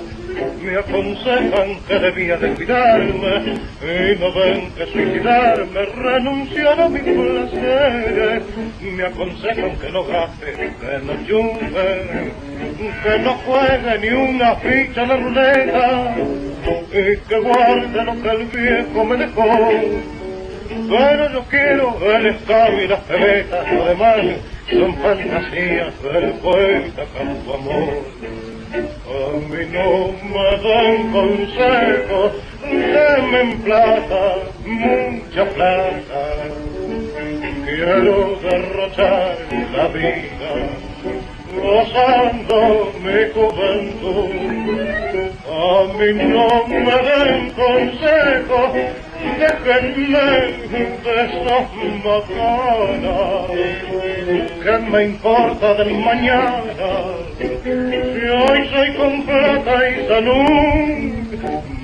cuidarme y no ven que suicidarme, renunciar a mis placeres. Me aconsejan que no gaste, que no chumbe, que no juegue ni una ficha de ruleta y que guarde lo que el viejo me dejó. Pero yo quiero el estado y las pebetas, lo demás son fantasías del poeta campo amor. A mí no me dan consejos, denme en plata, mucha plata. Quiero derrochar la vida, gozando mi juventud. A mí no me den consejos, de. ¿Qué me importa del mañana? Si hoy soy con plata y salud,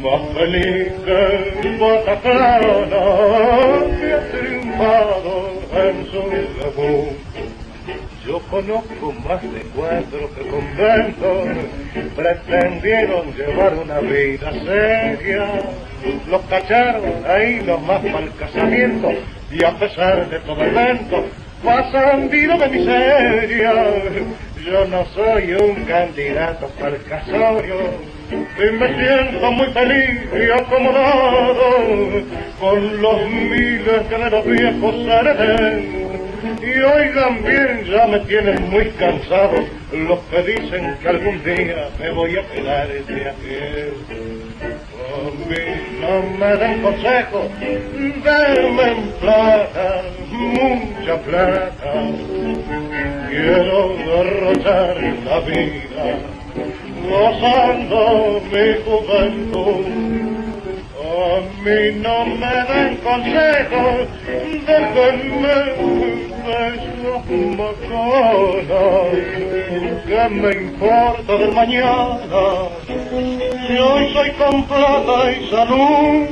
más feliz que Bataclana, que ha triunfado en su debut. Yo conozco más de cuatro que conventos pretendieron llevar una vida seria. Los cacharon ahí nomás para el casamiento y a pesar de todo el vento pasan vida de miseria. Yo no soy un candidato para el casorio y me siento muy feliz y acomodado con los miles de los viejos hereden. Y oigan bien, ya me tienen muy cansado los que dicen que algún día me voy a quedar de aquel. No me den consejo, denme plata, mucha plata. Quiero derrochar la vida, gozando mi juventud. A mí no me den consejos, déjenme besos bacanas. ¿Qué me importa del mañana? Si hoy soy con y salud,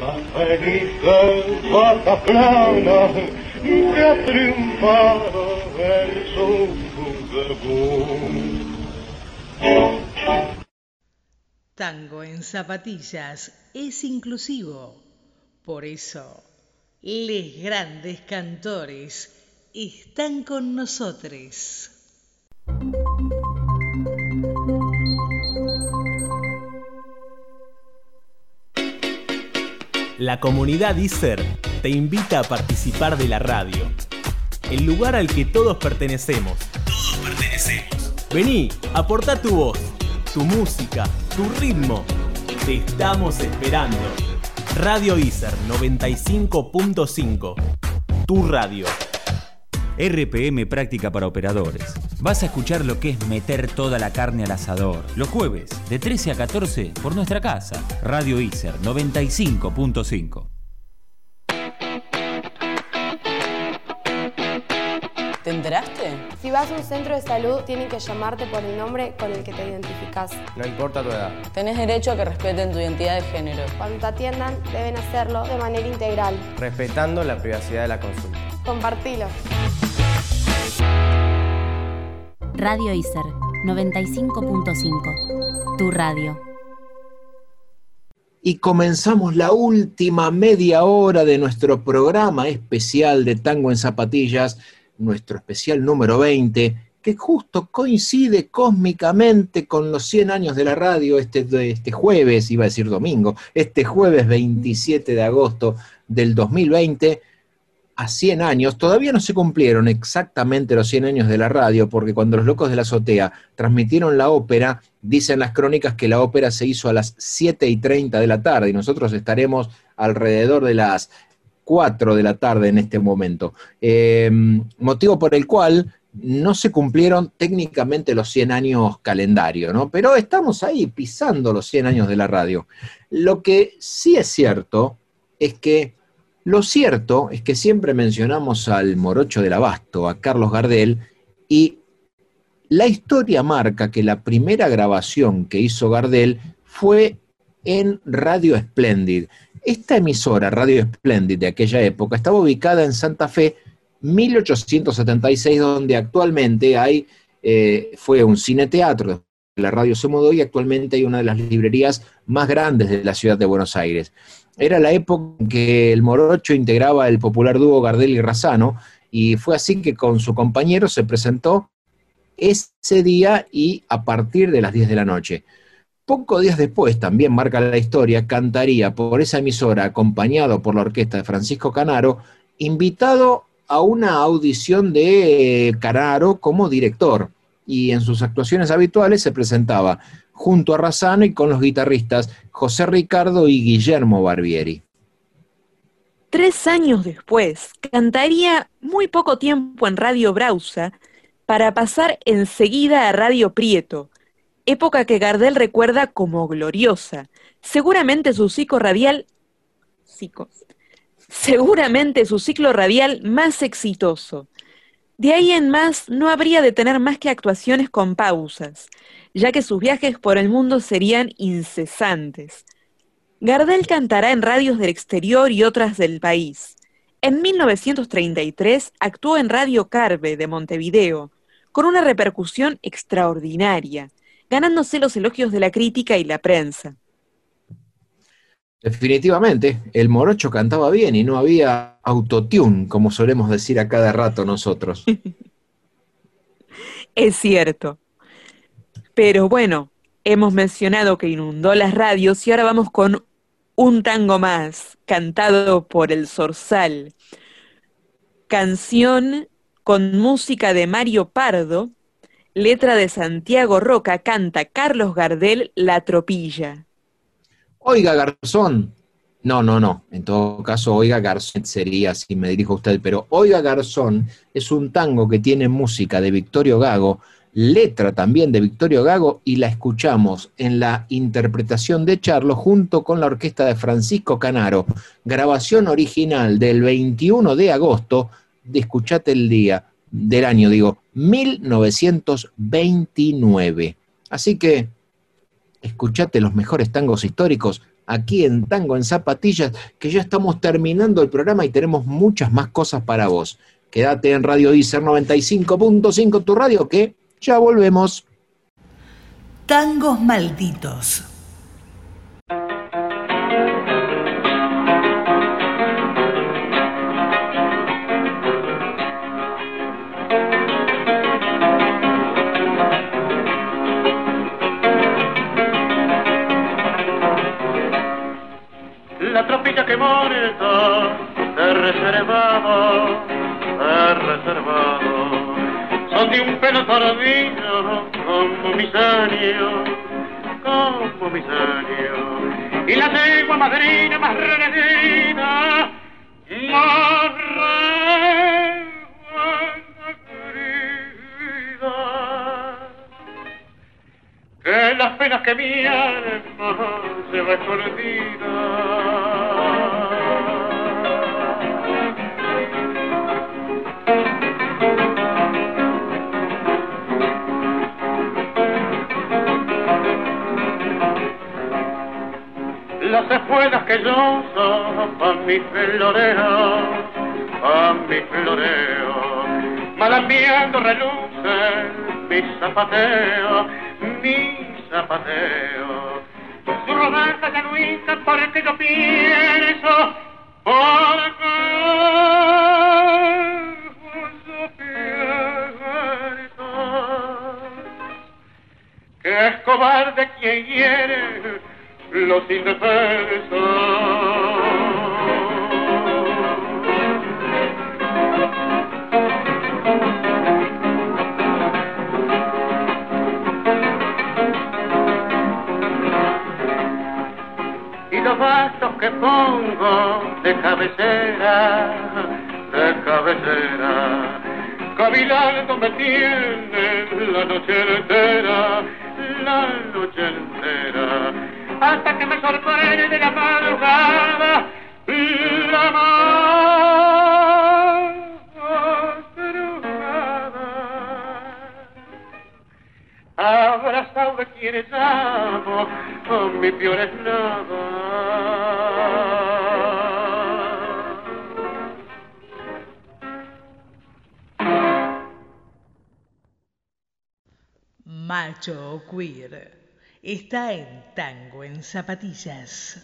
más feliz que vaca plana, que ha triunfado en su debut. Tango en zapatillas es inclusivo. Por eso, les grandes cantores están con nosotros. La comunidad ISER te invita a participar de la radio. El lugar al que todos pertenecemos. Todos pertenecemos. Vení, aporta tu voz, tu música, tu ritmo. Te estamos esperando. Radio ISER 95.5. Tu radio. RPM Práctica para Operadores. Vas a escuchar lo que es meter toda la carne al asador. Los jueves, de 13 a 14, por nuestra casa. Radio ISER 95.5. ¿Te enteraste? Si vas a un centro de salud, tienen que llamarte por el nombre con el que te identificas. No importa tu edad. Tenés derecho a que respeten tu identidad de género. Cuando te atiendan, deben hacerlo de manera integral. Respetando la privacidad de la consulta. Compartilo. Radio ISER 95.5. Tu radio. Y comenzamos la última media hora de nuestro programa especial de Tango en Zapatillas, nuestro especial número 20, que justo coincide cósmicamente con los 100 años de la radio este, este jueves, iba a decir domingo, este jueves 27 de agosto del 2020 a 100 años, todavía no se cumplieron exactamente los 100 años de la radio, porque cuando los locos de la azotea transmitieron la ópera, dicen las crónicas que la ópera se hizo a las 7 y 30 de la tarde y nosotros estaremos alrededor de las 4 de la tarde en este momento. Em, motivo por el cual no se cumplieron técnicamente los 100 años calendario, ¿no? Pero estamos ahí pisando los 100 años de la radio. Lo que sí es cierto es que lo cierto es que siempre mencionamos al morocho del abasto, a Carlos Gardel, y la historia marca que la primera grabación que hizo Gardel fue en Radio Splendid. Esta emisora, Radio Splendid, de aquella época, estaba ubicada en Santa Fe, 1876, donde actualmente hay, eh, fue un cine-teatro, la radio se mudó y actualmente hay una de las librerías más grandes de la ciudad de Buenos Aires. Era la época en que el Morocho integraba el popular dúo Gardel y Razano, y fue así que con su compañero se presentó ese día y a partir de las 10 de la noche. Pocos días después, también marca la historia, cantaría por esa emisora, acompañado por la orquesta de Francisco Canaro, invitado a una audición de Canaro como director. Y en sus actuaciones habituales se presentaba junto a Razano y con los guitarristas José Ricardo y Guillermo Barbieri. Tres años después, cantaría muy poco tiempo en Radio Brausa para pasar enseguida a Radio Prieto, época que Gardel recuerda como gloriosa. Seguramente su ciclo radial. seguramente su ciclo radial más exitoso. De ahí en más no habría de tener más que actuaciones con pausas, ya que sus viajes por el mundo serían incesantes. Gardel cantará en radios del exterior y otras del país. En 1933 actuó en Radio Carve de Montevideo, con una repercusión extraordinaria, ganándose los elogios de la crítica y la prensa. Definitivamente, el morocho cantaba bien y no había autotune, como solemos decir a cada rato nosotros. (laughs) es cierto. Pero bueno, hemos mencionado que inundó las radios y ahora vamos con un tango más, cantado por el Zorzal. Canción con música de Mario Pardo, letra de Santiago Roca, canta Carlos Gardel La Tropilla. Oiga, Garzón. No, no, no. En todo caso, Oiga Garzón sería si me dirijo a usted, pero Oiga Garzón es un tango que tiene música de Victorio Gago, letra también de Victorio Gago, y la escuchamos en la interpretación de Charlo junto con la orquesta de Francisco Canaro. Grabación original del 21 de agosto, de Escuchate el Día, del año, digo, 1929. Así que escuchate los mejores tangos históricos aquí en Tango en Zapatillas, que ya estamos terminando el programa y tenemos muchas más cosas para vos. Quédate en Radio Icer 95.5, tu radio, que ya volvemos. Tangos malditos. Importa, he reservado, he reservado. Son de un pelo tardío como mis años, como mis años. Y la yegua madrina más renegida, más que las penas que mi alma se va escondida. Las espuelas que yo uso pa' mi floreo, pa' mi floreo, malambiando relucen mi zapateo, mi zapateo. Su rodanza ya no hizo porque yo pienso, porque yo pienso que es cobarde quien quiere los indefensos. Y los bastos que pongo de cabecera, de cabecera, cavilando me tienen la noche entera, la noche entera hasta que me sorprende de la madrugada la madrugada abrazado de quienes amo con mi peor es nada Macho queer está en Tango en Zapatillas.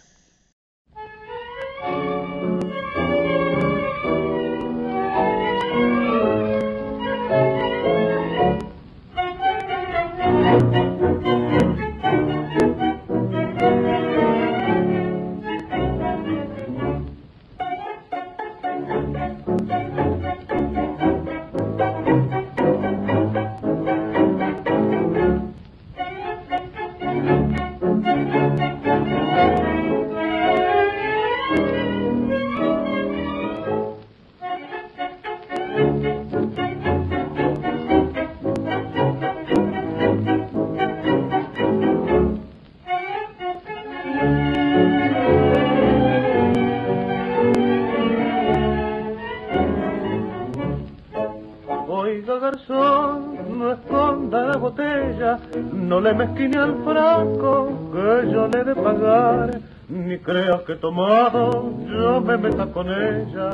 No le mezquine al franco que yo le de pagar, ni creas que tomado yo me meta con ella,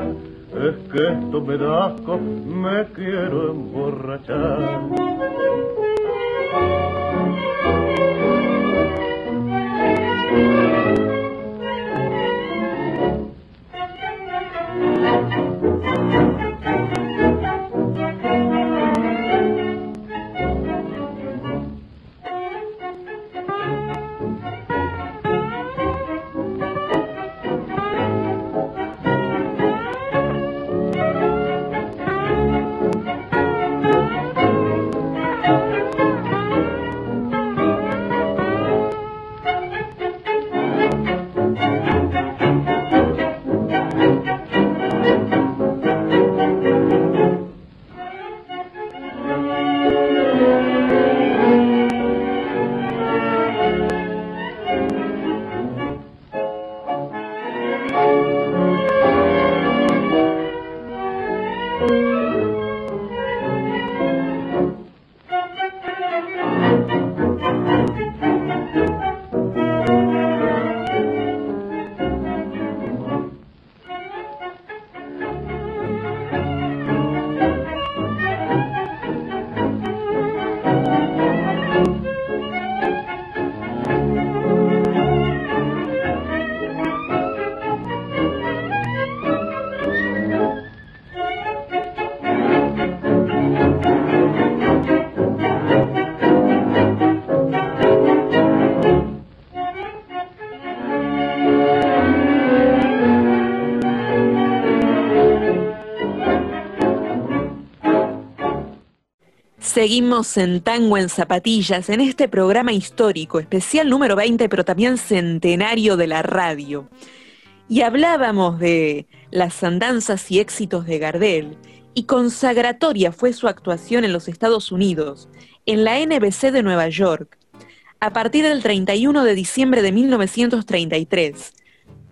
es que esto me da asco, me quiero emborrachar. Seguimos en Tango en Zapatillas, en este programa histórico, especial número 20, pero también centenario de la radio. Y hablábamos de las andanzas y éxitos de Gardel, y consagratoria fue su actuación en los Estados Unidos, en la NBC de Nueva York, a partir del 31 de diciembre de 1933.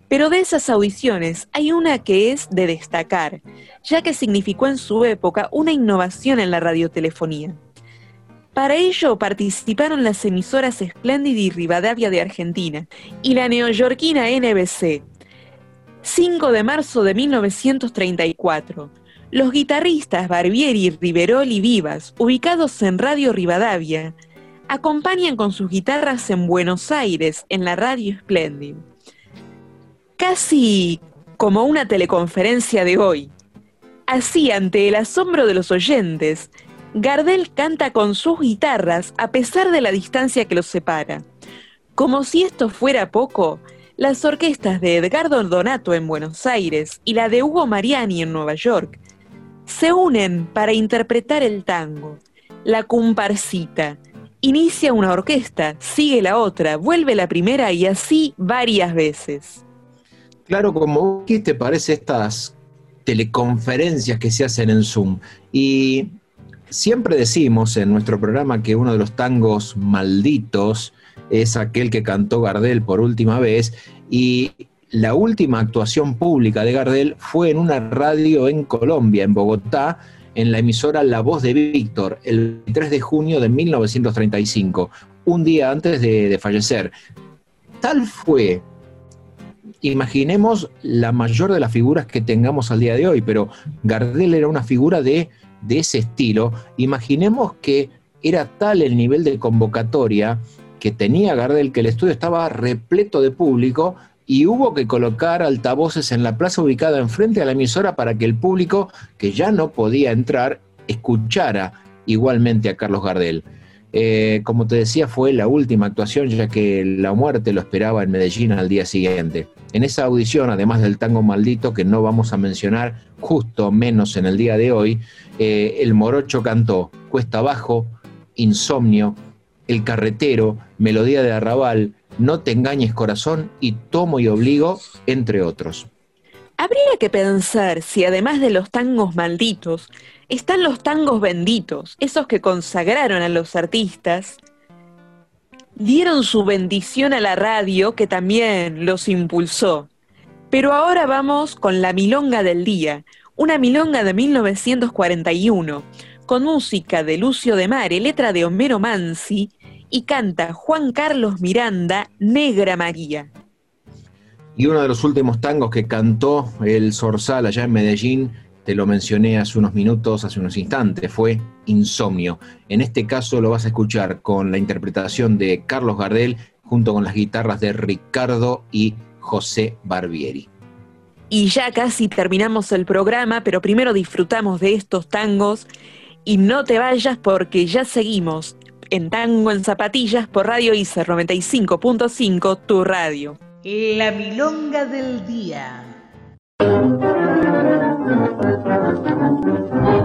Pero de esas audiciones hay una que es de destacar, ya que significó en su época una innovación en la radiotelefonía. Para ello participaron las emisoras Splendid y Rivadavia de Argentina y la neoyorquina NBC. 5 de marzo de 1934. Los guitarristas Barbieri, Riverol y Vivas, ubicados en Radio Rivadavia, acompañan con sus guitarras en Buenos Aires en la Radio Splendid casi como una teleconferencia de hoy. Así, ante el asombro de los oyentes, Gardel canta con sus guitarras a pesar de la distancia que los separa. Como si esto fuera poco, las orquestas de Edgardo Donato en Buenos Aires y la de Hugo Mariani en Nueva York se unen para interpretar el tango. La comparsita. Inicia una orquesta, sigue la otra, vuelve la primera y así varias veces. Claro, como ¿qué te parece estas teleconferencias que se hacen en Zoom? Y siempre decimos en nuestro programa que uno de los tangos malditos es aquel que cantó Gardel por última vez y la última actuación pública de Gardel fue en una radio en Colombia, en Bogotá, en la emisora La Voz de Víctor, el 3 de junio de 1935, un día antes de fallecer. Tal fue imaginemos la mayor de las figuras que tengamos al día de hoy, pero Gardel era una figura de, de ese estilo. Imaginemos que era tal el nivel de convocatoria que tenía Gardel que el estudio estaba repleto de público y hubo que colocar altavoces en la plaza ubicada enfrente a la emisora para que el público que ya no podía entrar escuchara igualmente a Carlos Gardel. Eh, como te decía, fue la última actuación ya que la muerte lo esperaba en Medellín al día siguiente. En esa audición, además del tango maldito que no vamos a mencionar justo menos en el día de hoy, eh, el morocho cantó Cuesta Abajo, Insomnio, El Carretero, Melodía de Arrabal, No te engañes corazón y Tomo y Obligo, entre otros. Habría que pensar si además de los tangos malditos, están los tangos benditos, esos que consagraron a los artistas, dieron su bendición a la radio que también los impulsó. Pero ahora vamos con la Milonga del Día, una milonga de 1941, con música de Lucio de Mare, letra de Homero Mansi, y canta Juan Carlos Miranda, Negra María. Y uno de los últimos tangos que cantó el Zorzal allá en Medellín te lo mencioné hace unos minutos, hace unos instantes, fue Insomnio. En este caso lo vas a escuchar con la interpretación de Carlos Gardel junto con las guitarras de Ricardo y José Barbieri. Y ya casi terminamos el programa, pero primero disfrutamos de estos tangos y no te vayas porque ya seguimos en Tango en Zapatillas por Radio ICER 95.5, tu radio. La milonga del día. Musik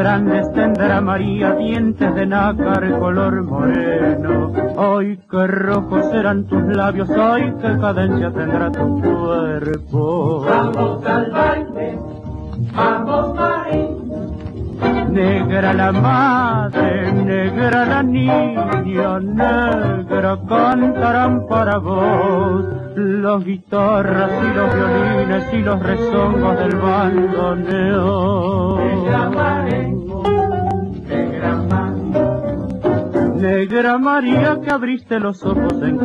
Grandes tendrá María, dientes de nácar color moreno. Ay, qué rojos serán tus labios, ay, qué cadencia tendrá tu cuerpo. Vamos al baile, vamos María. Negra la madre, negra la niña, negra cantarán para vos las guitarras y los violines y los rezongos del bandoneón. Negra Marengo, negra María. Negra María que abriste los ojos en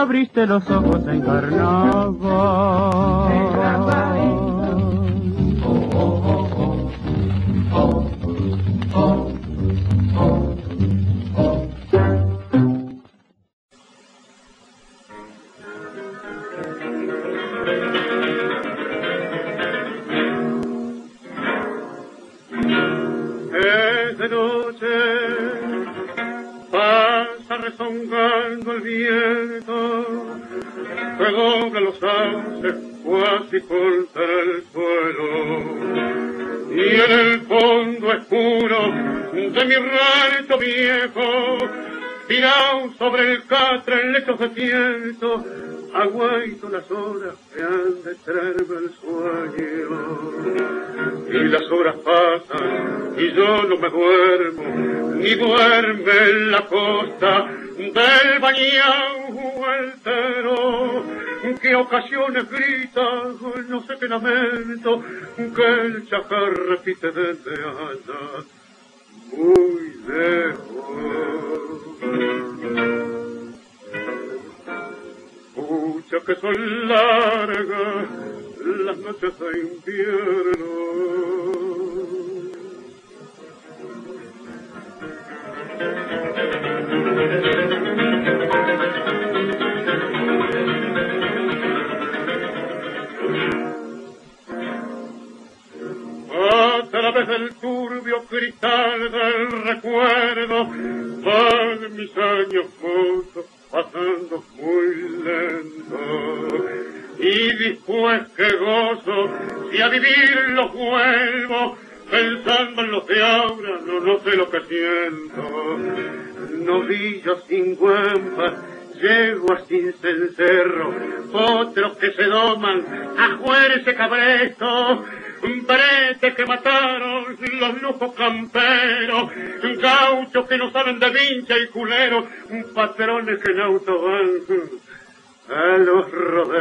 abriste los ojos en carnaval. De viento, aguaito las horas que han de traerme el sueño. Y las horas pasan y yo no me duermo, ni duerme en la costa del bañado altero, que ocasiones grita, no sé qué lamento, que el chacar repite desde allá, muy lejos. Pucha que son largas las noches de invierno. A través del turbio cristal del recuerdo van mis años mozos pasando muy lento. Y después que gozo si a vivir los vuelvo pensando en los de ahora no, no sé lo que siento. Novillos sin guampa yeguas sin cencerro otros que se doman a ese cabresto bretes que mataron los lujos camperos, gauchos que no saben de vincha y culeros, patrones que en auto van a los rodeos.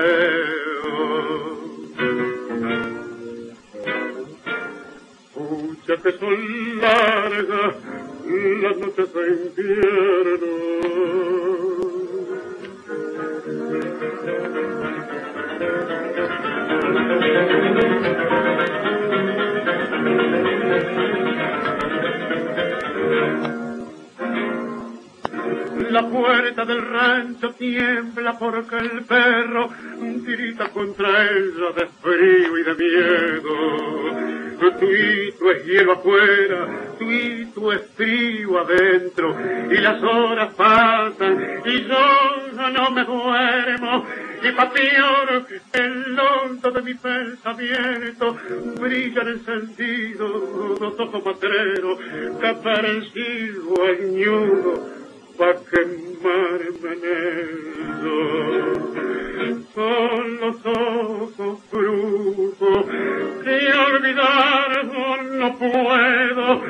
Pucha que son largas las noches de invierno. La puerta del rancho tiembla porque el perro grita contra ella de frío y de miedo. Tuito es hielo afuera, tuito es frío adentro, y las horas pasan y yo no me duermo. Y pa' peor, el hondo de mi pensamiento brillan encendidos dos ojos matreros que parecen añudo pa' quemarme en ellos. Son los ojos brujos que olvidar no puedo,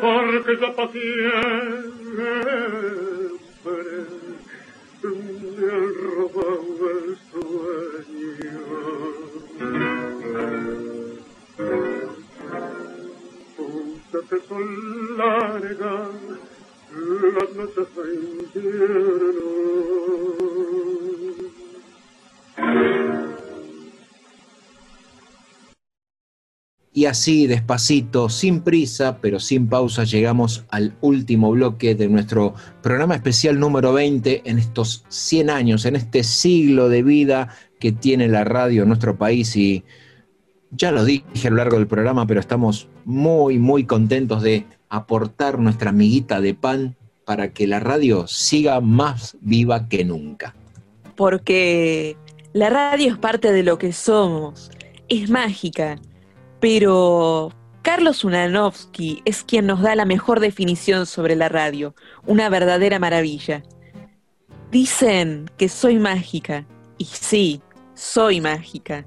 porque yo pa' siempre me han robado el sueño. largas las noches de invierno. Y así, despacito, sin prisa, pero sin pausa, llegamos al último bloque de nuestro programa especial número 20 en estos 100 años, en este siglo de vida que tiene la radio en nuestro país. Y ya lo dije a lo largo del programa, pero estamos muy, muy contentos de aportar nuestra amiguita de pan para que la radio siga más viva que nunca. Porque la radio es parte de lo que somos, es mágica, pero Carlos Unanovsky es quien nos da la mejor definición sobre la radio, una verdadera maravilla. Dicen que soy mágica, y sí, soy mágica,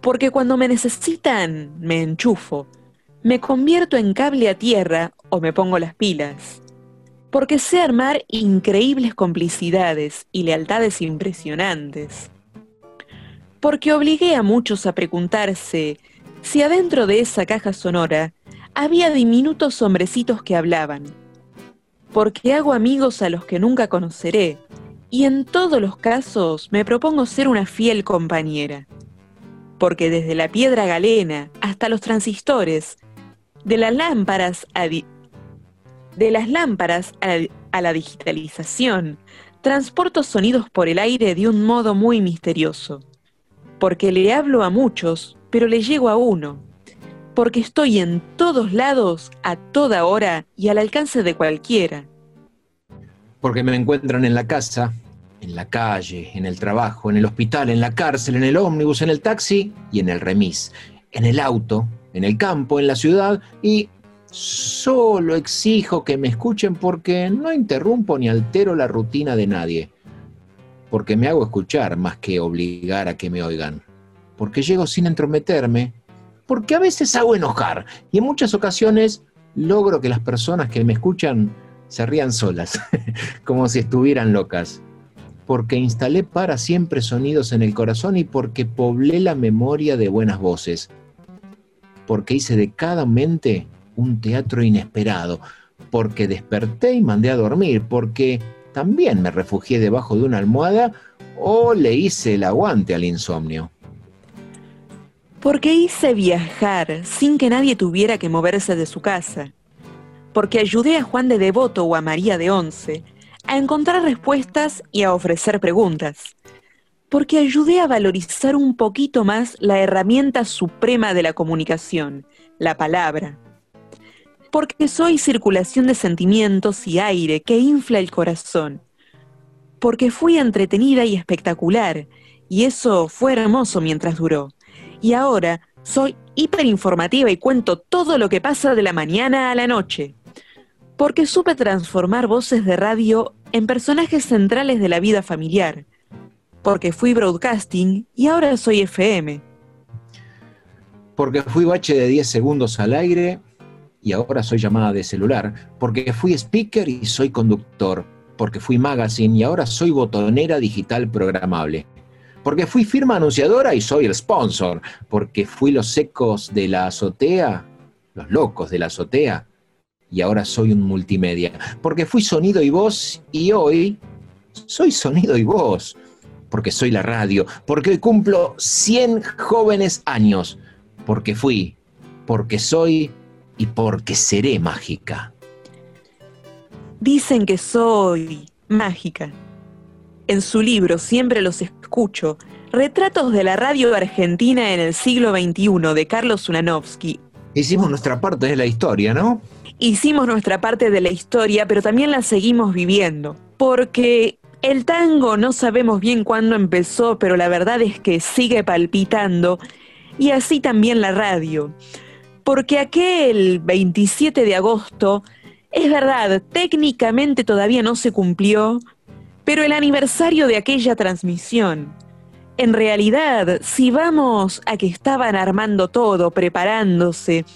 porque cuando me necesitan me enchufo, me convierto en cable a tierra o me pongo las pilas, porque sé armar increíbles complicidades y lealtades impresionantes, porque obligué a muchos a preguntarse si adentro de esa caja sonora había diminutos hombrecitos que hablaban, porque hago amigos a los que nunca conoceré, y en todos los casos me propongo ser una fiel compañera, porque desde la piedra galena hasta los transistores, de las lámparas a, de las lámparas a a la digitalización, transporto sonidos por el aire de un modo muy misterioso, porque le hablo a muchos, pero le llego a uno, porque estoy en todos lados, a toda hora y al alcance de cualquiera. Porque me encuentran en la casa, en la calle, en el trabajo, en el hospital, en la cárcel, en el ómnibus, en el taxi y en el remis, en el auto, en el campo, en la ciudad y solo exijo que me escuchen porque no interrumpo ni altero la rutina de nadie. Porque me hago escuchar más que obligar a que me oigan. Porque llego sin entrometerme. Porque a veces hago enojar y en muchas ocasiones logro que las personas que me escuchan se rían solas, (laughs) como si estuvieran locas. Porque instalé para siempre sonidos en el corazón y porque poblé la memoria de buenas voces. Porque hice de cada mente un teatro inesperado. Porque desperté y mandé a dormir. Porque también me refugié debajo de una almohada o le hice el aguante al insomnio. Porque hice viajar sin que nadie tuviera que moverse de su casa. Porque ayudé a Juan de Devoto o a María de Once a encontrar respuestas y a ofrecer preguntas. Porque ayudé a valorizar un poquito más la herramienta suprema de la comunicación, la palabra. Porque soy circulación de sentimientos y aire que infla el corazón. Porque fui entretenida y espectacular, y eso fue hermoso mientras duró. Y ahora soy hiperinformativa y cuento todo lo que pasa de la mañana a la noche. Porque supe transformar voces de radio en personajes centrales de la vida familiar. Porque fui broadcasting y ahora soy FM. Porque fui bache de 10 segundos al aire y ahora soy llamada de celular. Porque fui speaker y soy conductor. Porque fui magazine y ahora soy botonera digital programable. Porque fui firma anunciadora y soy el sponsor. Porque fui los ecos de la azotea, los locos de la azotea, y ahora soy un multimedia. Porque fui sonido y voz y hoy soy sonido y voz. Porque soy la radio. Porque hoy cumplo 100 jóvenes años. Porque fui, porque soy y porque seré mágica. Dicen que soy mágica. En su libro Siempre los escucho, Retratos de la radio argentina en el siglo XXI de Carlos Unanovsky. Hicimos nuestra parte de la historia, ¿no? Hicimos nuestra parte de la historia, pero también la seguimos viviendo. Porque el tango no sabemos bien cuándo empezó, pero la verdad es que sigue palpitando. Y así también la radio. Porque aquel 27 de agosto, es verdad, técnicamente todavía no se cumplió, pero el aniversario de aquella transmisión. En realidad, si vamos a que estaban armando todo, preparándose,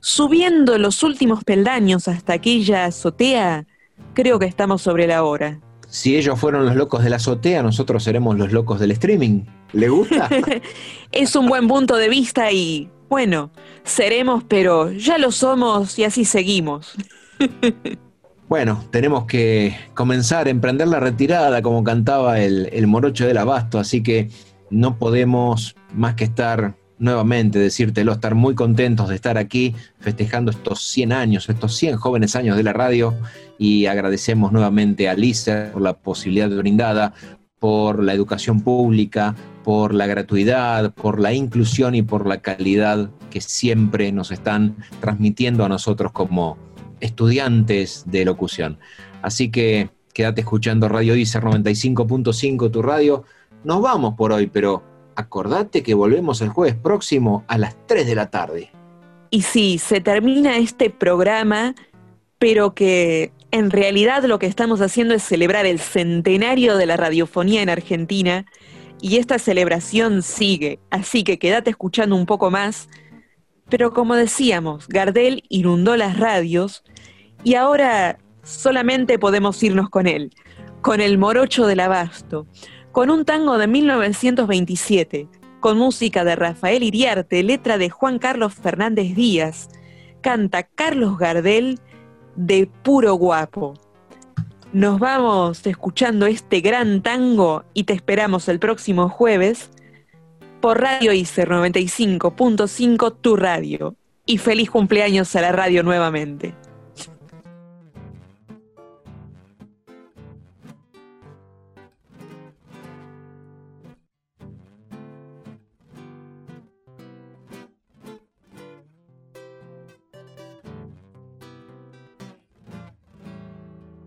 subiendo los últimos peldaños hasta aquella azotea, creo que estamos sobre la hora. Si ellos fueron los locos de la azotea, nosotros seremos los locos del streaming. ¿Le gusta? (laughs) es un buen punto de vista y Bueno, seremos, pero ya lo somos y así seguimos. (laughs) Bueno, tenemos que comenzar a emprender la retirada, como cantaba el, el morocho del abasto, así que no podemos más que estar nuevamente, decírtelo, estar muy contentos de estar aquí festejando estos 100 años, estos 100 jóvenes años de la radio y agradecemos nuevamente a Lisa por la posibilidad brindada, por la educación pública, por la gratuidad, por la inclusión y por la calidad que siempre nos están transmitiendo a nosotros como estudiantes de locución. Así que quédate escuchando Radio Deezer 95.5, tu radio. Nos vamos por hoy, pero acordate que volvemos el jueves próximo a las 3 de la tarde. Y sí, se termina este programa, pero que en realidad lo que estamos haciendo es celebrar el centenario de la radiofonía en Argentina y esta celebración sigue, así que quédate escuchando un poco más. Pero como decíamos, Gardel inundó las radios y ahora solamente podemos irnos con él, con el morocho del abasto, con un tango de 1927, con música de Rafael Iriarte, letra de Juan Carlos Fernández Díaz, canta Carlos Gardel de Puro Guapo. Nos vamos escuchando este gran tango y te esperamos el próximo jueves por Radio ICER 95.5, tu radio. Y feliz cumpleaños a la radio nuevamente.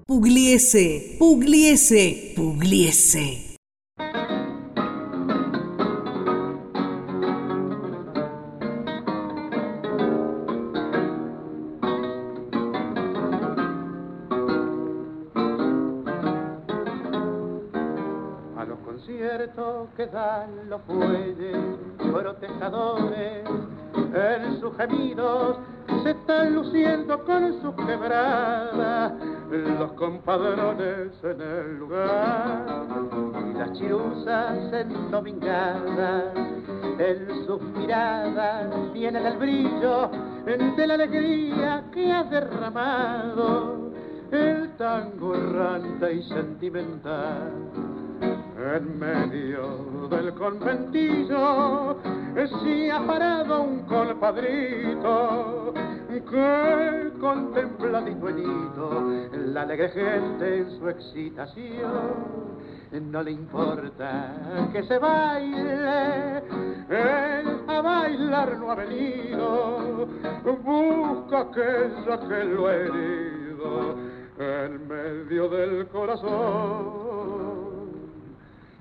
Pugliese, Pugliese, Pugliese. Que dan los fuelles protestadores en sus gemidos se están luciendo con sus quebradas los compadrones en el lugar y las chiruzas endomingadas en sus miradas tienen el brillo de la alegría que ha derramado el tango errante y sentimental en medio del conventillo se ha parado un compadrito que contempladito en hito la alegre gente en su excitación no le importa que se baile, él a bailar no ha venido, busca aquella que lo ha herido en medio del corazón.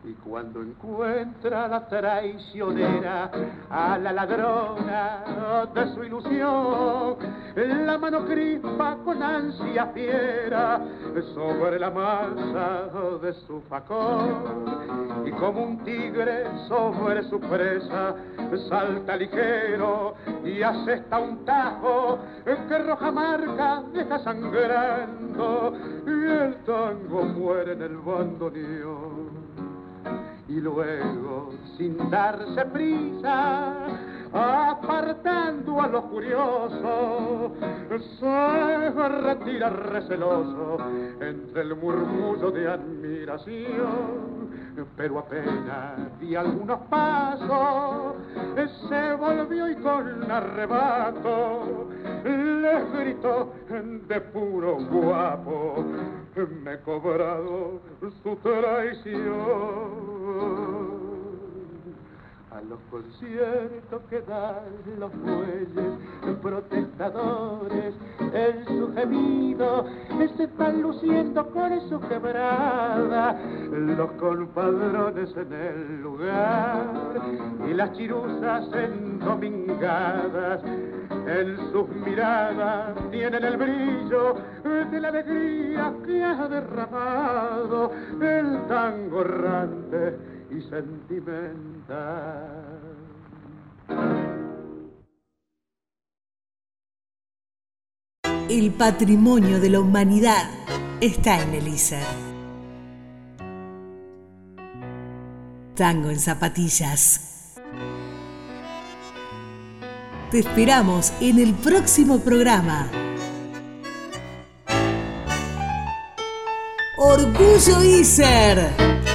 Y cuando encuentra la traicionera a la ladrona de su ilusión, la mano crispa con ansia fiera sobre la masa de su facón. Y como un tigre sobre su presa, salta ligero y asesta un tajo que roja marca deja sangrando y el tango muere en el bandoneón y luego, sin darse prisa, apartando a los curiosos, se retira receloso entre el murmullo de admiración. Pero apenas di algunos pasos, se volvió y con arrebato les gritó de puro guapo, me he cobrado su traición a los conciertos que dan los bueyes protestadores en su gemido se están luciendo con su quebrada los compadrones en el lugar y las chiruzas endomingadas en sus miradas tienen el brillo de la alegría que ha derramado el tango errante y. El patrimonio de la humanidad está en el ISER. Tango en zapatillas. Te esperamos en el próximo programa. Orgullo ISER.